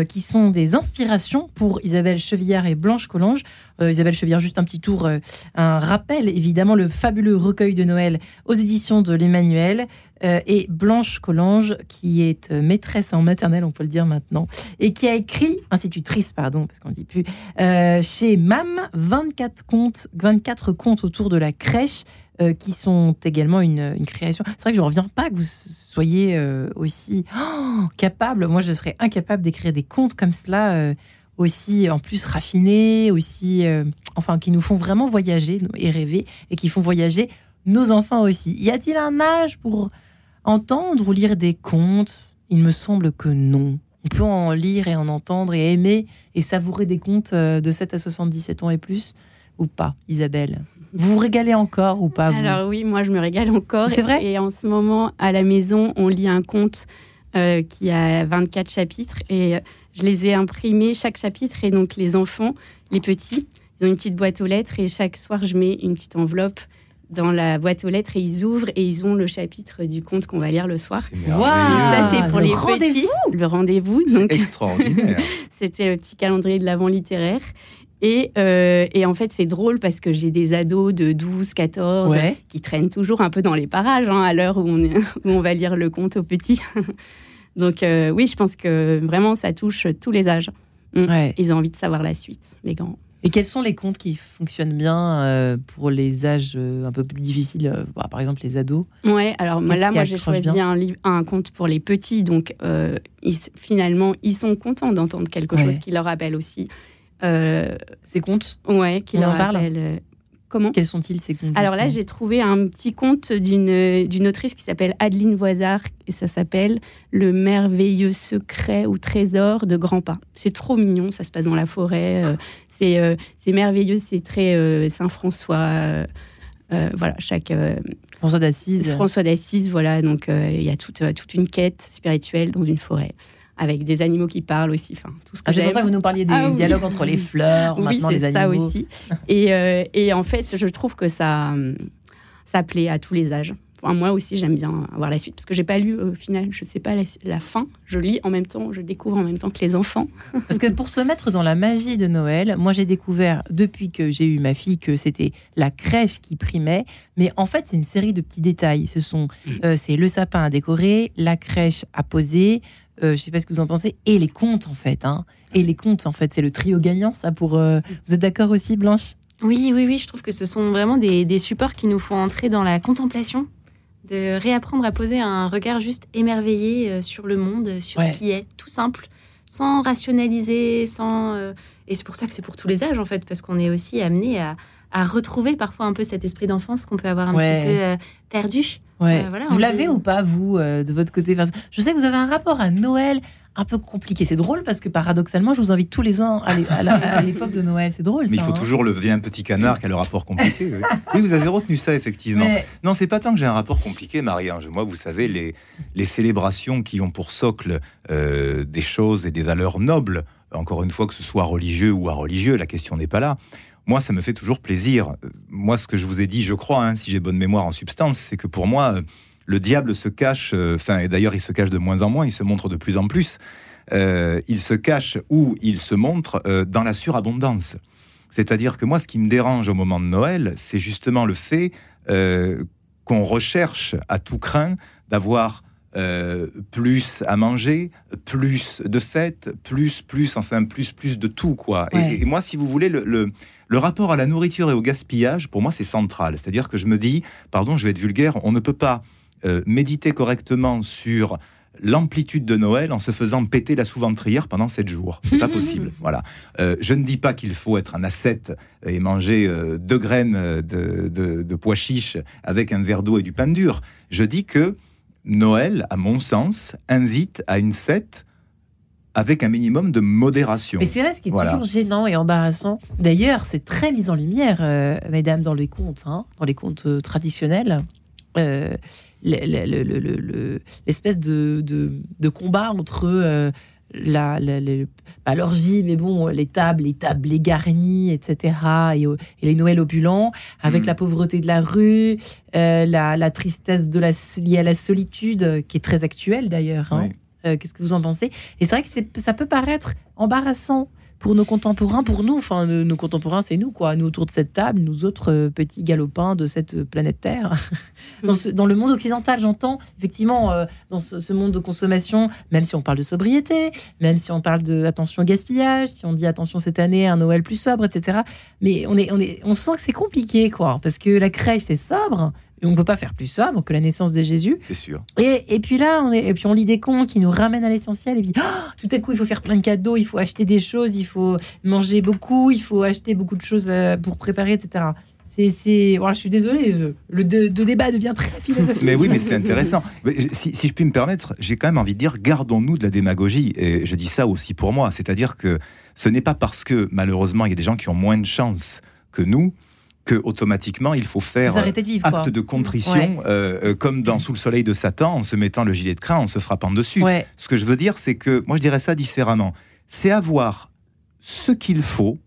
qui sont des inspirations pour Isabelle Chevillard et Blanche Collange. Isabelle Chevillard, juste un petit tour, un rappel, évidemment, le fabuleux recueil de Noël aux éditions de l'Emmanuel. Euh, et Blanche Collange, qui est euh, maîtresse en maternelle, on peut le dire maintenant, et qui a écrit, institutrice, pardon, parce qu'on dit plus, euh, chez MAM, 24 contes, 24 contes autour de la crèche, qui sont également une, création. C'est vrai que je ne reviens pas que vous soyez aussi oh, capable, moi je serais incapable d'écrire des contes comme cela aussi en plus raffinés, aussi, enfin, qui nous font vraiment voyager et rêver, et qui font voyager nos enfants aussi. Y a-t-il un âge pour Entendre ou lire des contes, il me semble que non. On peut en lire et en entendre et aimer et savourer des contes euh, de 7 à 77 ans et plus ou pas, Isabelle? Vous vous régalez encore ou pas Alors oui, moi je me régale encore. C'est vrai? Et en ce moment, à la maison, on lit un conte euh, qui a 24 chapitres et je les ai imprimés, chaque chapitre, et donc les enfants, les petits, ils ont une petite boîte aux lettres et chaque soir, je mets une petite enveloppe dans la boîte aux lettres et ils ouvrent et ils ont le chapitre du conte qu'on va lire le soir. ça c'est pour les petits, le rendez-vous. C'est extraordinaire. C'était le petit calendrier de l'avant littéraire. Et, euh, et, en fait, c'est drôle parce que j'ai des ados de 12, 14 qui traînent toujours un peu dans les parages hein, à l'heure où, on où on va lire le conte aux petits. Donc euh, oui, je pense que vraiment, ça touche tous les âges. Ils ont envie de savoir la suite, les grands. Et quels sont les contes qui fonctionnent bien euh, pour les âges euh, un peu plus difficiles, euh, bah, par exemple les ados? Ouais, alors là, moi j'ai choisi un, un, conte pour les petits, donc finalement ils sont contents d'entendre quelque chose qui leur rappelle aussi. Ces contes? Ouais, qui leur rappelle. Comment Quels sont-ils ces contes Alors là, j'ai trouvé un petit conte d'une autrice qui s'appelle Adeline Voisard et ça s'appelle Le merveilleux secret ou trésor de Grand Pas. C'est trop mignon, ça se passe dans la forêt. Euh, c'est merveilleux, c'est très euh, Saint-François. Euh, voilà, chaque François d'Assise. François d'Assise, voilà. Donc il y a toute, toute une quête spirituelle dans une forêt avec des animaux qui parlent aussi. Enfin, tout ce que ah, c'est pour ça que vous nous parliez des ah dialogues entre les fleurs, maintenant les animaux. Oui, c'est ça aussi. Et, et, en fait, je trouve que ça, ça plaît à tous les âges moi aussi, j'aime bien avoir la suite parce que j'ai pas lu au final, je sais pas la, fin. Je lis en même temps, je découvre en même temps que les enfants. parce que pour se mettre dans la magie de Noël, moi j'ai découvert depuis que j'ai eu ma fille que c'était la crèche qui primait, mais en fait c'est une série de petits détails. Ce sont, mm. euh, c'est le sapin à décorer, la crèche à poser. Euh, je sais pas ce que vous en pensez, et les contes en fait. Hein. Et les contes en fait, c'est le trio gagnant ça pour. Euh, vous êtes d'accord aussi, Blanche? Oui, oui, oui, je trouve que ce sont vraiment des, des supports qui nous font entrer dans la contemplation de réapprendre à poser un regard juste émerveillé euh, sur le monde, sur ce qui est, tout simple, sans rationaliser, sans... Et c'est pour ça que c'est pour tous les âges, en fait, parce qu'on est aussi amené à, retrouver parfois un peu cet esprit d'enfance qu'on peut avoir un petit peu euh, perdu. voilà, vous l'avez ou pas, vous, de votre côté? Je sais que vous avez un rapport à Noël un peu compliqué. C'est drôle parce que paradoxalement, je vous invite tous les ans à l'époque de Noël. C'est drôle. Mais il faut hein. toujours le un petit canard qui a le rapport compliqué. Oui, vous avez retenu ça effectivement. Non, c'est pas tant que j'ai un rapport compliqué, Marie-Ange. Moi, vous savez, les, les célébrations qui ont pour socle euh, des choses et des valeurs nobles, encore une fois, que ce soit religieux ou à religieux, la question n'est pas là. Moi, ça me fait toujours plaisir. Moi, ce que je vous ai dit, je crois, hein, si j'ai bonne mémoire en substance, c'est que pour moi, le diable se cache, euh, et d'ailleurs, il se cache de moins en moins, il se montre de plus en plus. Euh, il se cache ou il se montre euh, dans la surabondance. C'est-à-dire que moi, ce qui me dérange au moment de Noël, c'est justement le fait qu'on recherche à tout craint d'avoir plus à manger, plus de fêtes, plus, plus, enfin, plus, plus de tout, quoi. Et, moi, si vous voulez, le, le, rapport à la nourriture et au gaspillage, pour moi, c'est central. C'est-à-dire que je me dis, pardon, je vais être vulgaire, on ne peut pas euh, méditer correctement sur l'amplitude de Noël en se faisant péter la sous-ventrière pendant sept jours. C'est pas possible. Voilà. Euh, je ne dis pas qu'il faut être un ascète et manger euh, deux graines de, de, pois chiches avec un verre d'eau et du pain dur. Je dis que Noël, à mon sens, invite à une fête avec un minimum de modération. Mais c'est vrai, ce qui est toujours gênant et embarrassant. D'ailleurs, c'est très mis en lumière, euh, mesdames, dans les contes, hein, dans les contes euh, traditionnels. Euh, l'espèce de, de, combat entre euh, la, pas l'orgie, mais bon, les tables, les tables, les garnies, etc., et, les Noëls opulents, avec mm. la pauvreté de la rue, la, tristesse de la, liée à la solitude, qui est très actuelle d'ailleurs. Hein. Euh, qu'est-ce que vous en pensez? Et c'est vrai que ça peut paraître embarrassant pour nos contemporains, pour nous, enfin nos contemporains, c'est nous quoi, nous autour de cette table, nous autres euh, petits galopins de cette planète Terre. dans, le monde occidental, j'entends effectivement euh, dans ce, monde de consommation, même si on parle de sobriété, même si on parle de attention au gaspillage, si on dit attention cette année un Noël plus sobre, etc. Mais on est, on est, on sent que c'est compliqué quoi, parce que la crèche c'est sobre, on ne peut pas faire plus ça que la naissance de Jésus. C'est sûr. Et, puis là, on est, et puis on lit des contes qui nous ramènent à l'essentiel. Et puis, oh, tout à coup, il faut faire plein de cadeaux, il faut acheter des choses, il faut manger beaucoup, il faut acheter beaucoup de choses euh, pour préparer, etc. C'est, voilà, je suis désolée, le de, débat devient très philosophique. Mais oui, mais c'est intéressant. Si, si, je puis me permettre, j'ai quand même envie de dire, gardons-nous de la démagogie. Et je dis ça aussi pour moi, c'est-à-dire que ce n'est pas parce que malheureusement il y a des gens qui ont moins de chance que nous que automatiquement il faut faire acte de contrition, euh, euh, comme dans Sous le soleil de Satan, en se mettant le gilet de crin, en se frappant dessus. Ce que je veux dire, c'est que moi je dirais ça différemment. C'est avoir ce qu'il faut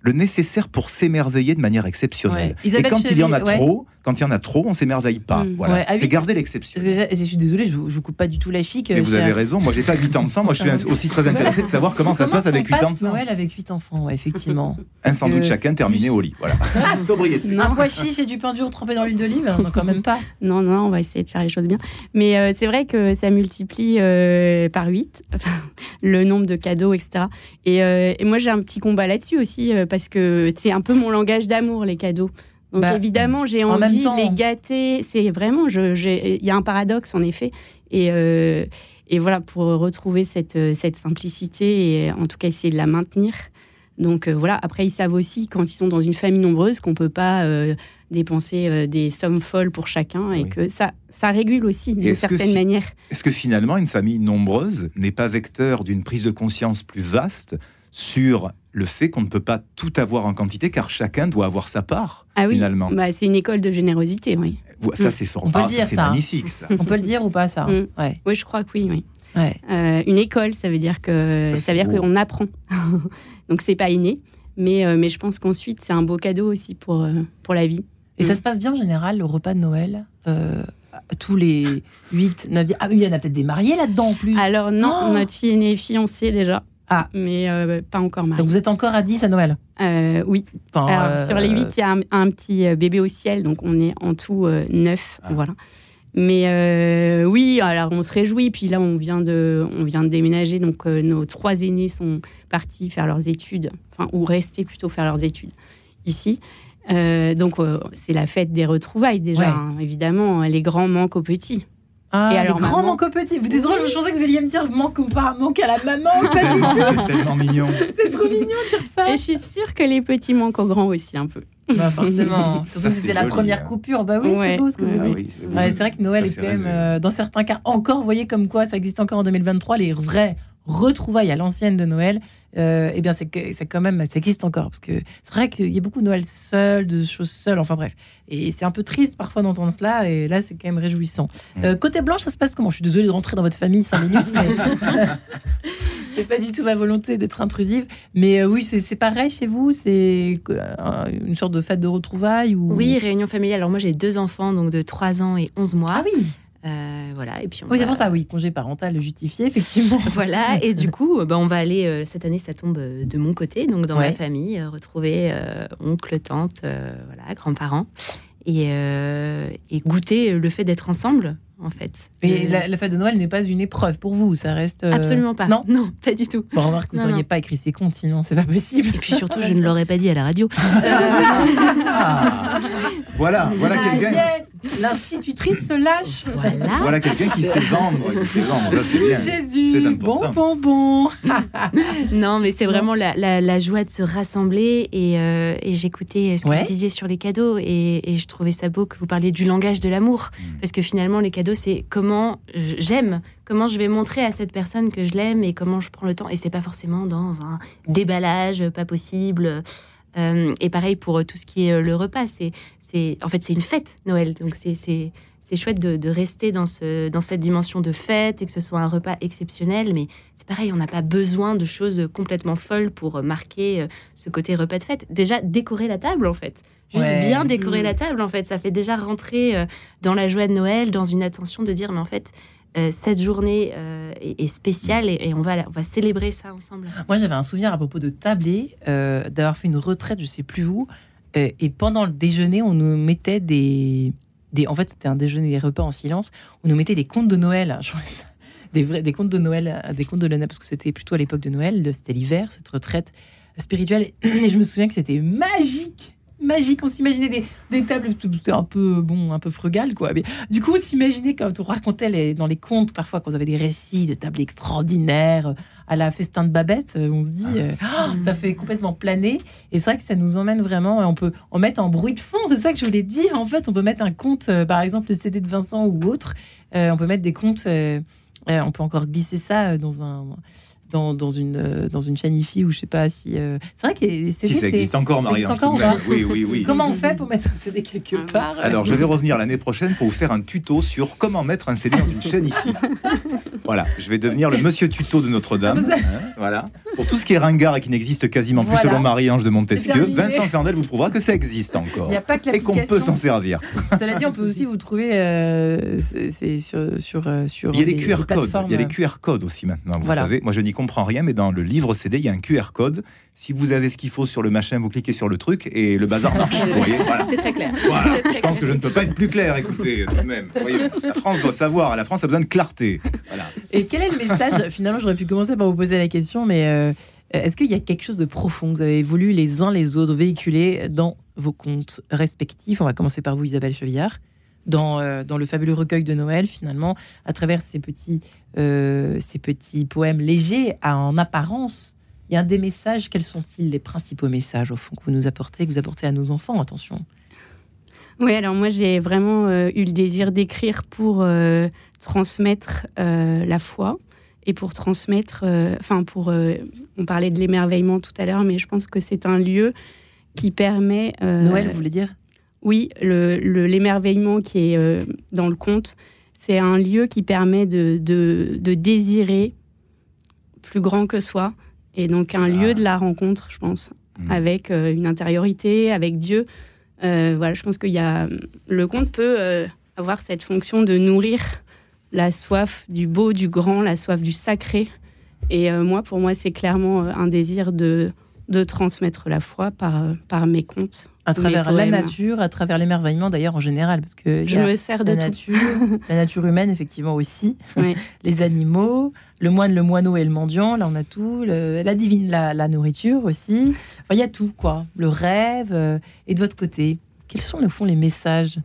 le nécessaire pour s'émerveiller de manière exceptionnelle. Et quand il y en a trop, quand il y en a trop, on s'émerveille pas. Mm. Voilà. c'est garder l'exception. Je, suis désolée, je vous, vous coupe pas du tout la chic. Mais vous avez raison, moi j'ai pas 8 enfants, moi je suis aussi très intéressé de savoir comment ça se passe avec 8 enfants. Noël avec 8 enfants, effectivement. Un sandwich chacun terminé au lit, voilà. Ah, sobriété. Un pois chiche et du pain dur trempé dans l'huile d'olive, non quand même pas. Non, non, on va essayer de faire les choses bien. Mais euh, c'est vrai que ça multiplie euh, par 8 le nombre de cadeaux, etc. Et, euh, et moi j'ai un petit combat là-dessus aussi, parce que c'est un peu mon langage d'amour, les cadeaux. Donc bah, évidemment, j'ai envie de les gâter. C'est vraiment, il y a un paradoxe en effet. Et, euh, et voilà, pour retrouver cette, cette simplicité et en tout cas essayer de la maintenir. Donc euh, voilà, après ils savent aussi quand ils sont dans une famille nombreuse qu'on peut pas euh, dépenser des sommes folles pour chacun et que ça, ça régule aussi d'une certaine manière. Est-ce que finalement une famille nombreuse n'est pas vecteur d'une prise de conscience plus vaste sur le fait qu'on ne peut pas tout avoir en quantité car chacun doit avoir sa part ah oui. finalement. Bah, c'est une école de générosité, oui. Ça, c'est formidable. c'est magnifique. Ça. On peut le dire ou pas, ça mm. Oui, je crois que oui. oui. Euh, une école, ça veut dire que ça, veut dire qu'on apprend. Donc c'est pas inné, mais euh, mais je pense qu'ensuite c'est un beau cadeau aussi pour euh, pour la vie. Et ça mm. se passe bien en général le repas de Noël. tous les 8, 9, ah, il y en a peut-être des mariés là-dedans en plus. Alors non, oh notre fille est fiancée déjà. Ah, mais euh, pas encore mariée. Donc vous êtes encore à 10 à Noël? Euh, Oui. alors, Sur les 8, euh, il y a un, petit bébé au ciel, donc on est en tout 9. Ah. Voilà. Mais oui, alors on se réjouit. Puis là, on vient de, on vient de déménager. Donc nos trois aînés sont partis faire leurs études, enfin, ou rester plutôt faire leurs études ici. donc c'est la fête des retrouvailles déjà. Hein. évidemment, les grands manquent aux petits. Ah, et alors, grand manque au petit. Vous êtes drôle, je pensais que vous alliez me dire manque, pas, manque à la maman. C'est tellement mignon. C'est trop mignon de dire ça. Et je suis sûre que les petits manquent aux grands aussi un peu. Bah forcément. Surtout si c'est la première hein. coupure. Bah oui, c'est beau ce que vous dites. c'est vrai que Noël est quand même, euh, dans certains cas, encore, vous voyez comme quoi ça existe encore en 2023, les vrais retrouvailles à l'ancienne de Noël euh, eh bien, c'est c'est quand même, ça existe encore. Parce que c'est vrai qu'il y a beaucoup de Noël seul, de choses seules, enfin bref. Et c'est un peu triste parfois d'entendre cela, et là, c'est quand même réjouissant. Mm. Euh, côté blanche, ça se passe comment? Je suis désolée de rentrer dans votre famille cinq minutes, mais c'est pas du tout ma volonté d'être intrusive. Mais euh, oui, c'est pareil chez vous? C'est une sorte de fête de retrouvailles ou... Oui, réunion familiale. Alors moi, j'ai deux enfants, donc de 3 ans et 11 mois. Ah oui euh, voilà, et puis oui, c'est pour ça, oui, congé parental justifié, effectivement. voilà, et du coup, bah, on va aller, euh, cette année, ça tombe de mon côté, donc dans ma famille, euh, retrouver oncle, tante, voilà, grands-parents, et, et, goûter le fait d'être ensemble, en fait. Mais la, fête de Noël n'est pas une épreuve pour vous, ça reste... Absolument pas. Non, non, pas du tout. Bon, remarque que vous n'auriez pas écrit ces comptes, sinon c'est pas possible. Et puis surtout, je ne l'aurais pas dit à la radio. Voilà, voilà quelqu'un. L'institutrice se lâche. Voilà, voilà quelqu'un qui sait vendre. Qui vendre. Jésus, bon, bon, bon. non, mais c'est vraiment la, la, joie de se rassembler. Et, euh, et j'écoutais ce que vous disiez sur les cadeaux. Et, et, je trouvais ça beau que vous parliez du langage de l'amour. Mm. Parce que finalement, les cadeaux, c'est comment j'aime, comment je vais montrer à cette personne que je l'aime et comment je prends le temps. Et c'est pas forcément dans un déballage pas possible. Euh, et pareil pour tout ce qui est le repas. C'est, c'est, en fait, c'est une fête, Noël. Donc, c'est, c'est, c'est chouette de, rester dans, ce, dans cette dimension de fête et que ce soit un repas exceptionnel. Mais c'est pareil, on n'a pas besoin de choses complètement folles pour marquer euh, ce côté repas de fête. Déjà, décorer la table, en fait. Juste bien décorer la table, en fait. Ça fait déjà rentrer euh, dans la joie de Noël, dans une attention de dire, mais en fait, euh, cette journée euh, est, spéciale et, on, va, on va célébrer ça ensemble. Moi, j'avais un souvenir à propos de tablé, euh, d'avoir fait une retraite, je sais plus où, et pendant le déjeuner, on nous mettait des. des en fait, c'était un déjeuner des repas en silence, on nous mettait des contes de Noël. des, vrais, des contes de Noël, des contes de l'année, parce que c'était plutôt à l'époque de Noël, c'était l'hiver, cette retraite spirituelle. Et je me souviens que c'était magique magique. On s'imaginait des, des, tables, c'était un peu bon, un peu frugal, quoi. Mais du coup, on s'imaginait quand on racontait les, dans les contes, parfois, quand on avait des récits de tables extraordinaires à la festin de Babette, euh, on se dit, ah. euh, ah, ça fait complètement planer. Et c'est vrai que ça nous emmène vraiment. On peut en mettre en bruit de fond. C'est ça que je voulais dire. En fait, on peut mettre un conte, euh, par exemple, le CD de Vincent ou autre. on peut mettre des contes. on peut encore glisser ça dans un dans, dans, une, euh, dans une chaîne IFI ou je sais pas si. Euh, c'est vrai que Si ça existe encore, Marie. Oui, oui, oui. Comment on fait pour mettre un CD quelque ah, part? Alors, je vais revenir l'année prochaine pour vous faire un tuto sur comment mettre un CD dans une chaîne IFI. voilà, je vais devenir le monsieur tuto de Notre-Dame. Hein, voilà. Pour tout ce qui est ringard et qui n'existe quasiment plus selon Marie-Ange de Montesquieu, Vincent Fernel vous prouvera que ça existe encore. Il a pas que Et qu'on peut s'en servir. Cela dit, on peut aussi vous trouver euh, c'est sur, sur, sur. Il y a les, QR codes. Il y a les QR codes aussi maintenant. Vous savez, moi je n'y comprends rien, mais dans le livre CD, il y a un QR code. Si vous avez ce qu'il faut sur le machin, vous cliquez sur le truc et le bazar marche. C'est très clair. je pense que je ne peux pas être plus clair. Écoutez, tout de même. la France doit savoir. La France a besoin de clarté. Et quel est le message Finalement, j'aurais pu commencer par vous poser la question, mais euh, est-ce qu'il y a quelque chose de profond que vous avez voulu les uns les autres véhiculer dans vos comptes respectifs? On va commencer par vous, Isabelle Chevillard. Dans, euh, dans, le fabuleux recueil de Noël, finalement, à travers ces petits euh, ces petits poèmes légers en apparence. Il y a des messages. Quels sont-ils les principaux messages au fond que vous nous apportez, que vous apportez à nos enfants Attention. Oui, alors moi j'ai vraiment euh, eu le désir d'écrire pour euh, transmettre la foi et pour transmettre, enfin pour, on parlait de l'émerveillement tout à l'heure, mais je pense que c'est un lieu qui permet. Noël, vous voulez dire? Oui, l'émerveillement le, qui est dans le conte c'est un lieu qui permet de, de, désirer plus grand que soi. Et donc un lieu de la rencontre, je pense, mmh. avec euh, une intériorité, avec Dieu. Euh, voilà, je pense qu'il y a le conte peut euh, avoir cette fonction de nourrir la soif du beau, du grand, la soif du sacré. Et moi, pour moi, c'est clairement un désir de, de transmettre la foi par, par mes contes à travers la nature, à travers l'émerveillement d'ailleurs en général, parce que je me sers de la nature, la nature humaine effectivement aussi, les animaux, le moine, le moineau et le mendiant, là on a tout, la divine, la, nourriture aussi, enfin il y a tout quoi, le rêve. Euh, et de votre côté, quels sont le fond les messages,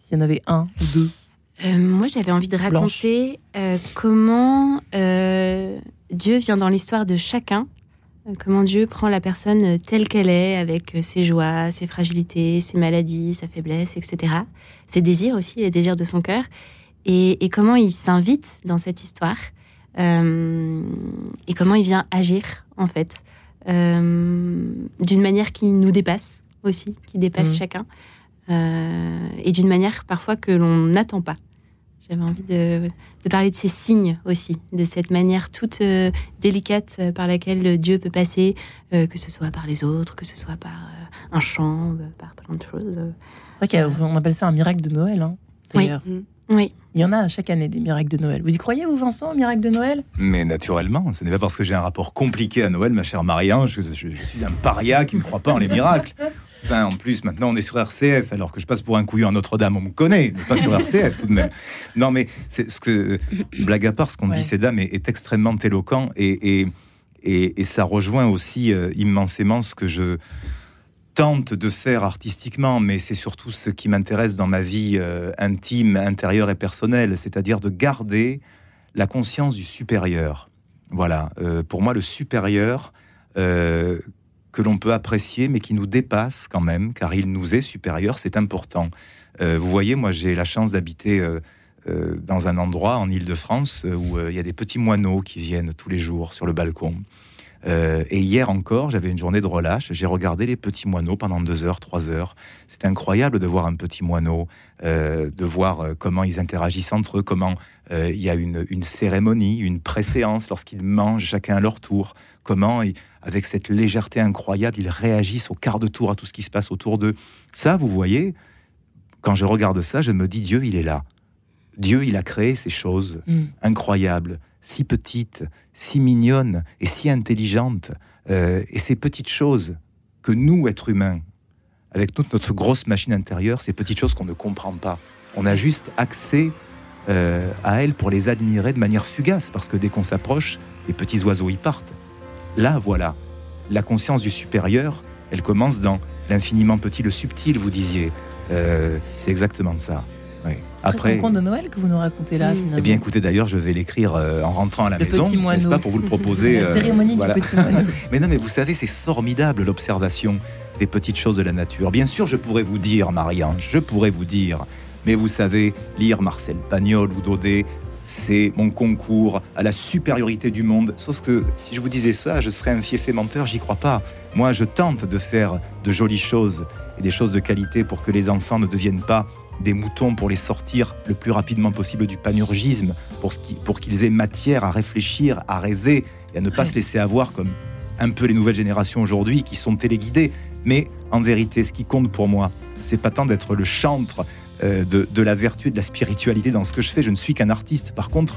s'il y en avait un ou deux? Euh, Moi j'avais envie de raconter euh, comment Dieu vient dans l'histoire de chacun comment Dieu prend la personne euh, telle qu'elle est, avec euh, ses joies, ses fragilités, ses maladies, sa faiblesse, etc. Ses désirs aussi, les désirs de son cœur. Et, comment il s'invite dans cette histoire. et comment il vient agir, en fait. d'une manière qui nous dépasse aussi, qui dépasse mmh. chacun. et d'une manière parfois que l'on n'attend pas. J'avais envie de, parler de ces signes aussi, de cette manière toute euh, délicate euh, par laquelle Dieu peut passer, euh, que ce soit par les autres, que ce soit par un chant, par plein de choses. on appelle ça un miracle de Noël, hein, d'ailleurs. Mm. Oui. Il y en a chaque année des miracles de Noël. Vous y croyez, vous, Vincent, miracle de Noël? Mais naturellement, ce n'est pas parce que j'ai un rapport compliqué à Noël, ma chère Marie-Ange, je, je, suis un paria qui ne croit pas en les miracles. Enfin, en plus, maintenant, on est sur RCF, alors que je passe pour un couillon à Notre-Dame, on me connaît, mais pas sur RCF tout de même. Non, mais c'est ce que, blague à part, ce qu'on dit ces dames est, extrêmement éloquent et, et, et, ça rejoint aussi euh, immensément ce que je tente de faire artistiquement, mais c'est surtout ce qui m'intéresse dans ma vie euh, intime, intérieure et personnelle, c'est-à-dire de garder la conscience du supérieur. Voilà, euh, pour moi, le supérieur euh, que l'on peut apprécier, mais qui nous dépasse quand même, car il nous est supérieur, c'est important. vous voyez, moi, j'ai la chance d'habiter dans un endroit en Île-de-France où il y a des petits moineaux qui viennent tous les jours sur le balcon. Euh, et hier encore, j'avais une journée de relâche. J'ai regardé les petits moineaux pendant deux heures, trois heures. C'est incroyable de voir un petit moineau, euh, de voir euh, comment ils interagissent entre eux, comment il y a une, cérémonie, une préséance lorsqu'ils mangent chacun à leur tour, comment, avec cette légèreté incroyable, ils réagissent au quart de tour à tout ce qui se passe autour d'eux. Ça, vous voyez, quand je regarde ça, je me dis Dieu, il est là. Dieu, il a créé ces choses mm. incroyables si petite, si mignonne et si intelligente. Euh, et ces petites choses que nous, êtres humains, avec toute notre grosse machine intérieure, ces petites choses qu'on ne comprend pas, on a juste accès euh, à elles pour les admirer de manière fugace, parce que dès qu'on s'approche, les petits oiseaux y partent. Là, voilà, la conscience du supérieur, elle commence dans l'infiniment petit, le subtil, vous disiez. Euh, c'est exactement ça. Après, c'est un conte de Noël que vous nous racontez là. Eh bien, écoutez, d'ailleurs, je vais l'écrire euh, en rentrant à la maison, n'est-ce pas, pour vous le proposer. la euh, cérémonie du petit moineau. mais non, mais vous savez, c'est formidable l'observation des petites choses de la nature. Bien sûr, je pourrais vous dire, Marianne, je pourrais vous dire, mais vous savez, lire Marcel Pagnol ou Daudet, c'est mon concours à la supériorité du monde. Sauf que si je vous disais ça, je serais un fiefé menteur, j'y crois pas. Moi, je tente de faire de jolies choses et des choses de qualité pour que les enfants ne deviennent pas des moutons pour les sortir le plus rapidement possible du panurgisme, pour, pour qu'ils aient matière à réfléchir, à rêver et à ne pas se laisser avoir comme un peu les nouvelles générations aujourd'hui qui sont téléguidées. Mais en vérité, ce qui compte pour moi, c'est pas tant d'être le chantre euh, de, de la vertu et de la spiritualité dans ce que je fais. Je ne suis qu'un artiste. Par contre,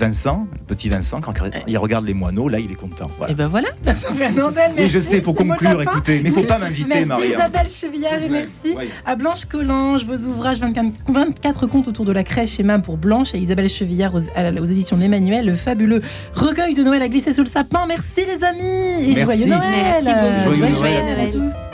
Vincent, le petit Vincent, quand il regarde les moineaux, là, il est content. Et ben voilà, Vincent Fernandel, merci. je sais, il faut conclure, écoutez, mais il ne faut pas m'inviter, Marie. Merci Isabelle Chevillard et merci à Blanche Collange, vos ouvrages 24, contes autour de la crèche et même pour Blanche et Isabelle Chevillard aux, aux éditions d'Emmanuel, le fabuleux recueil de Noël à glisser sous le sapin. Merci les amis et joyeux Noël. Merci beaucoup. Joyeux, Noël.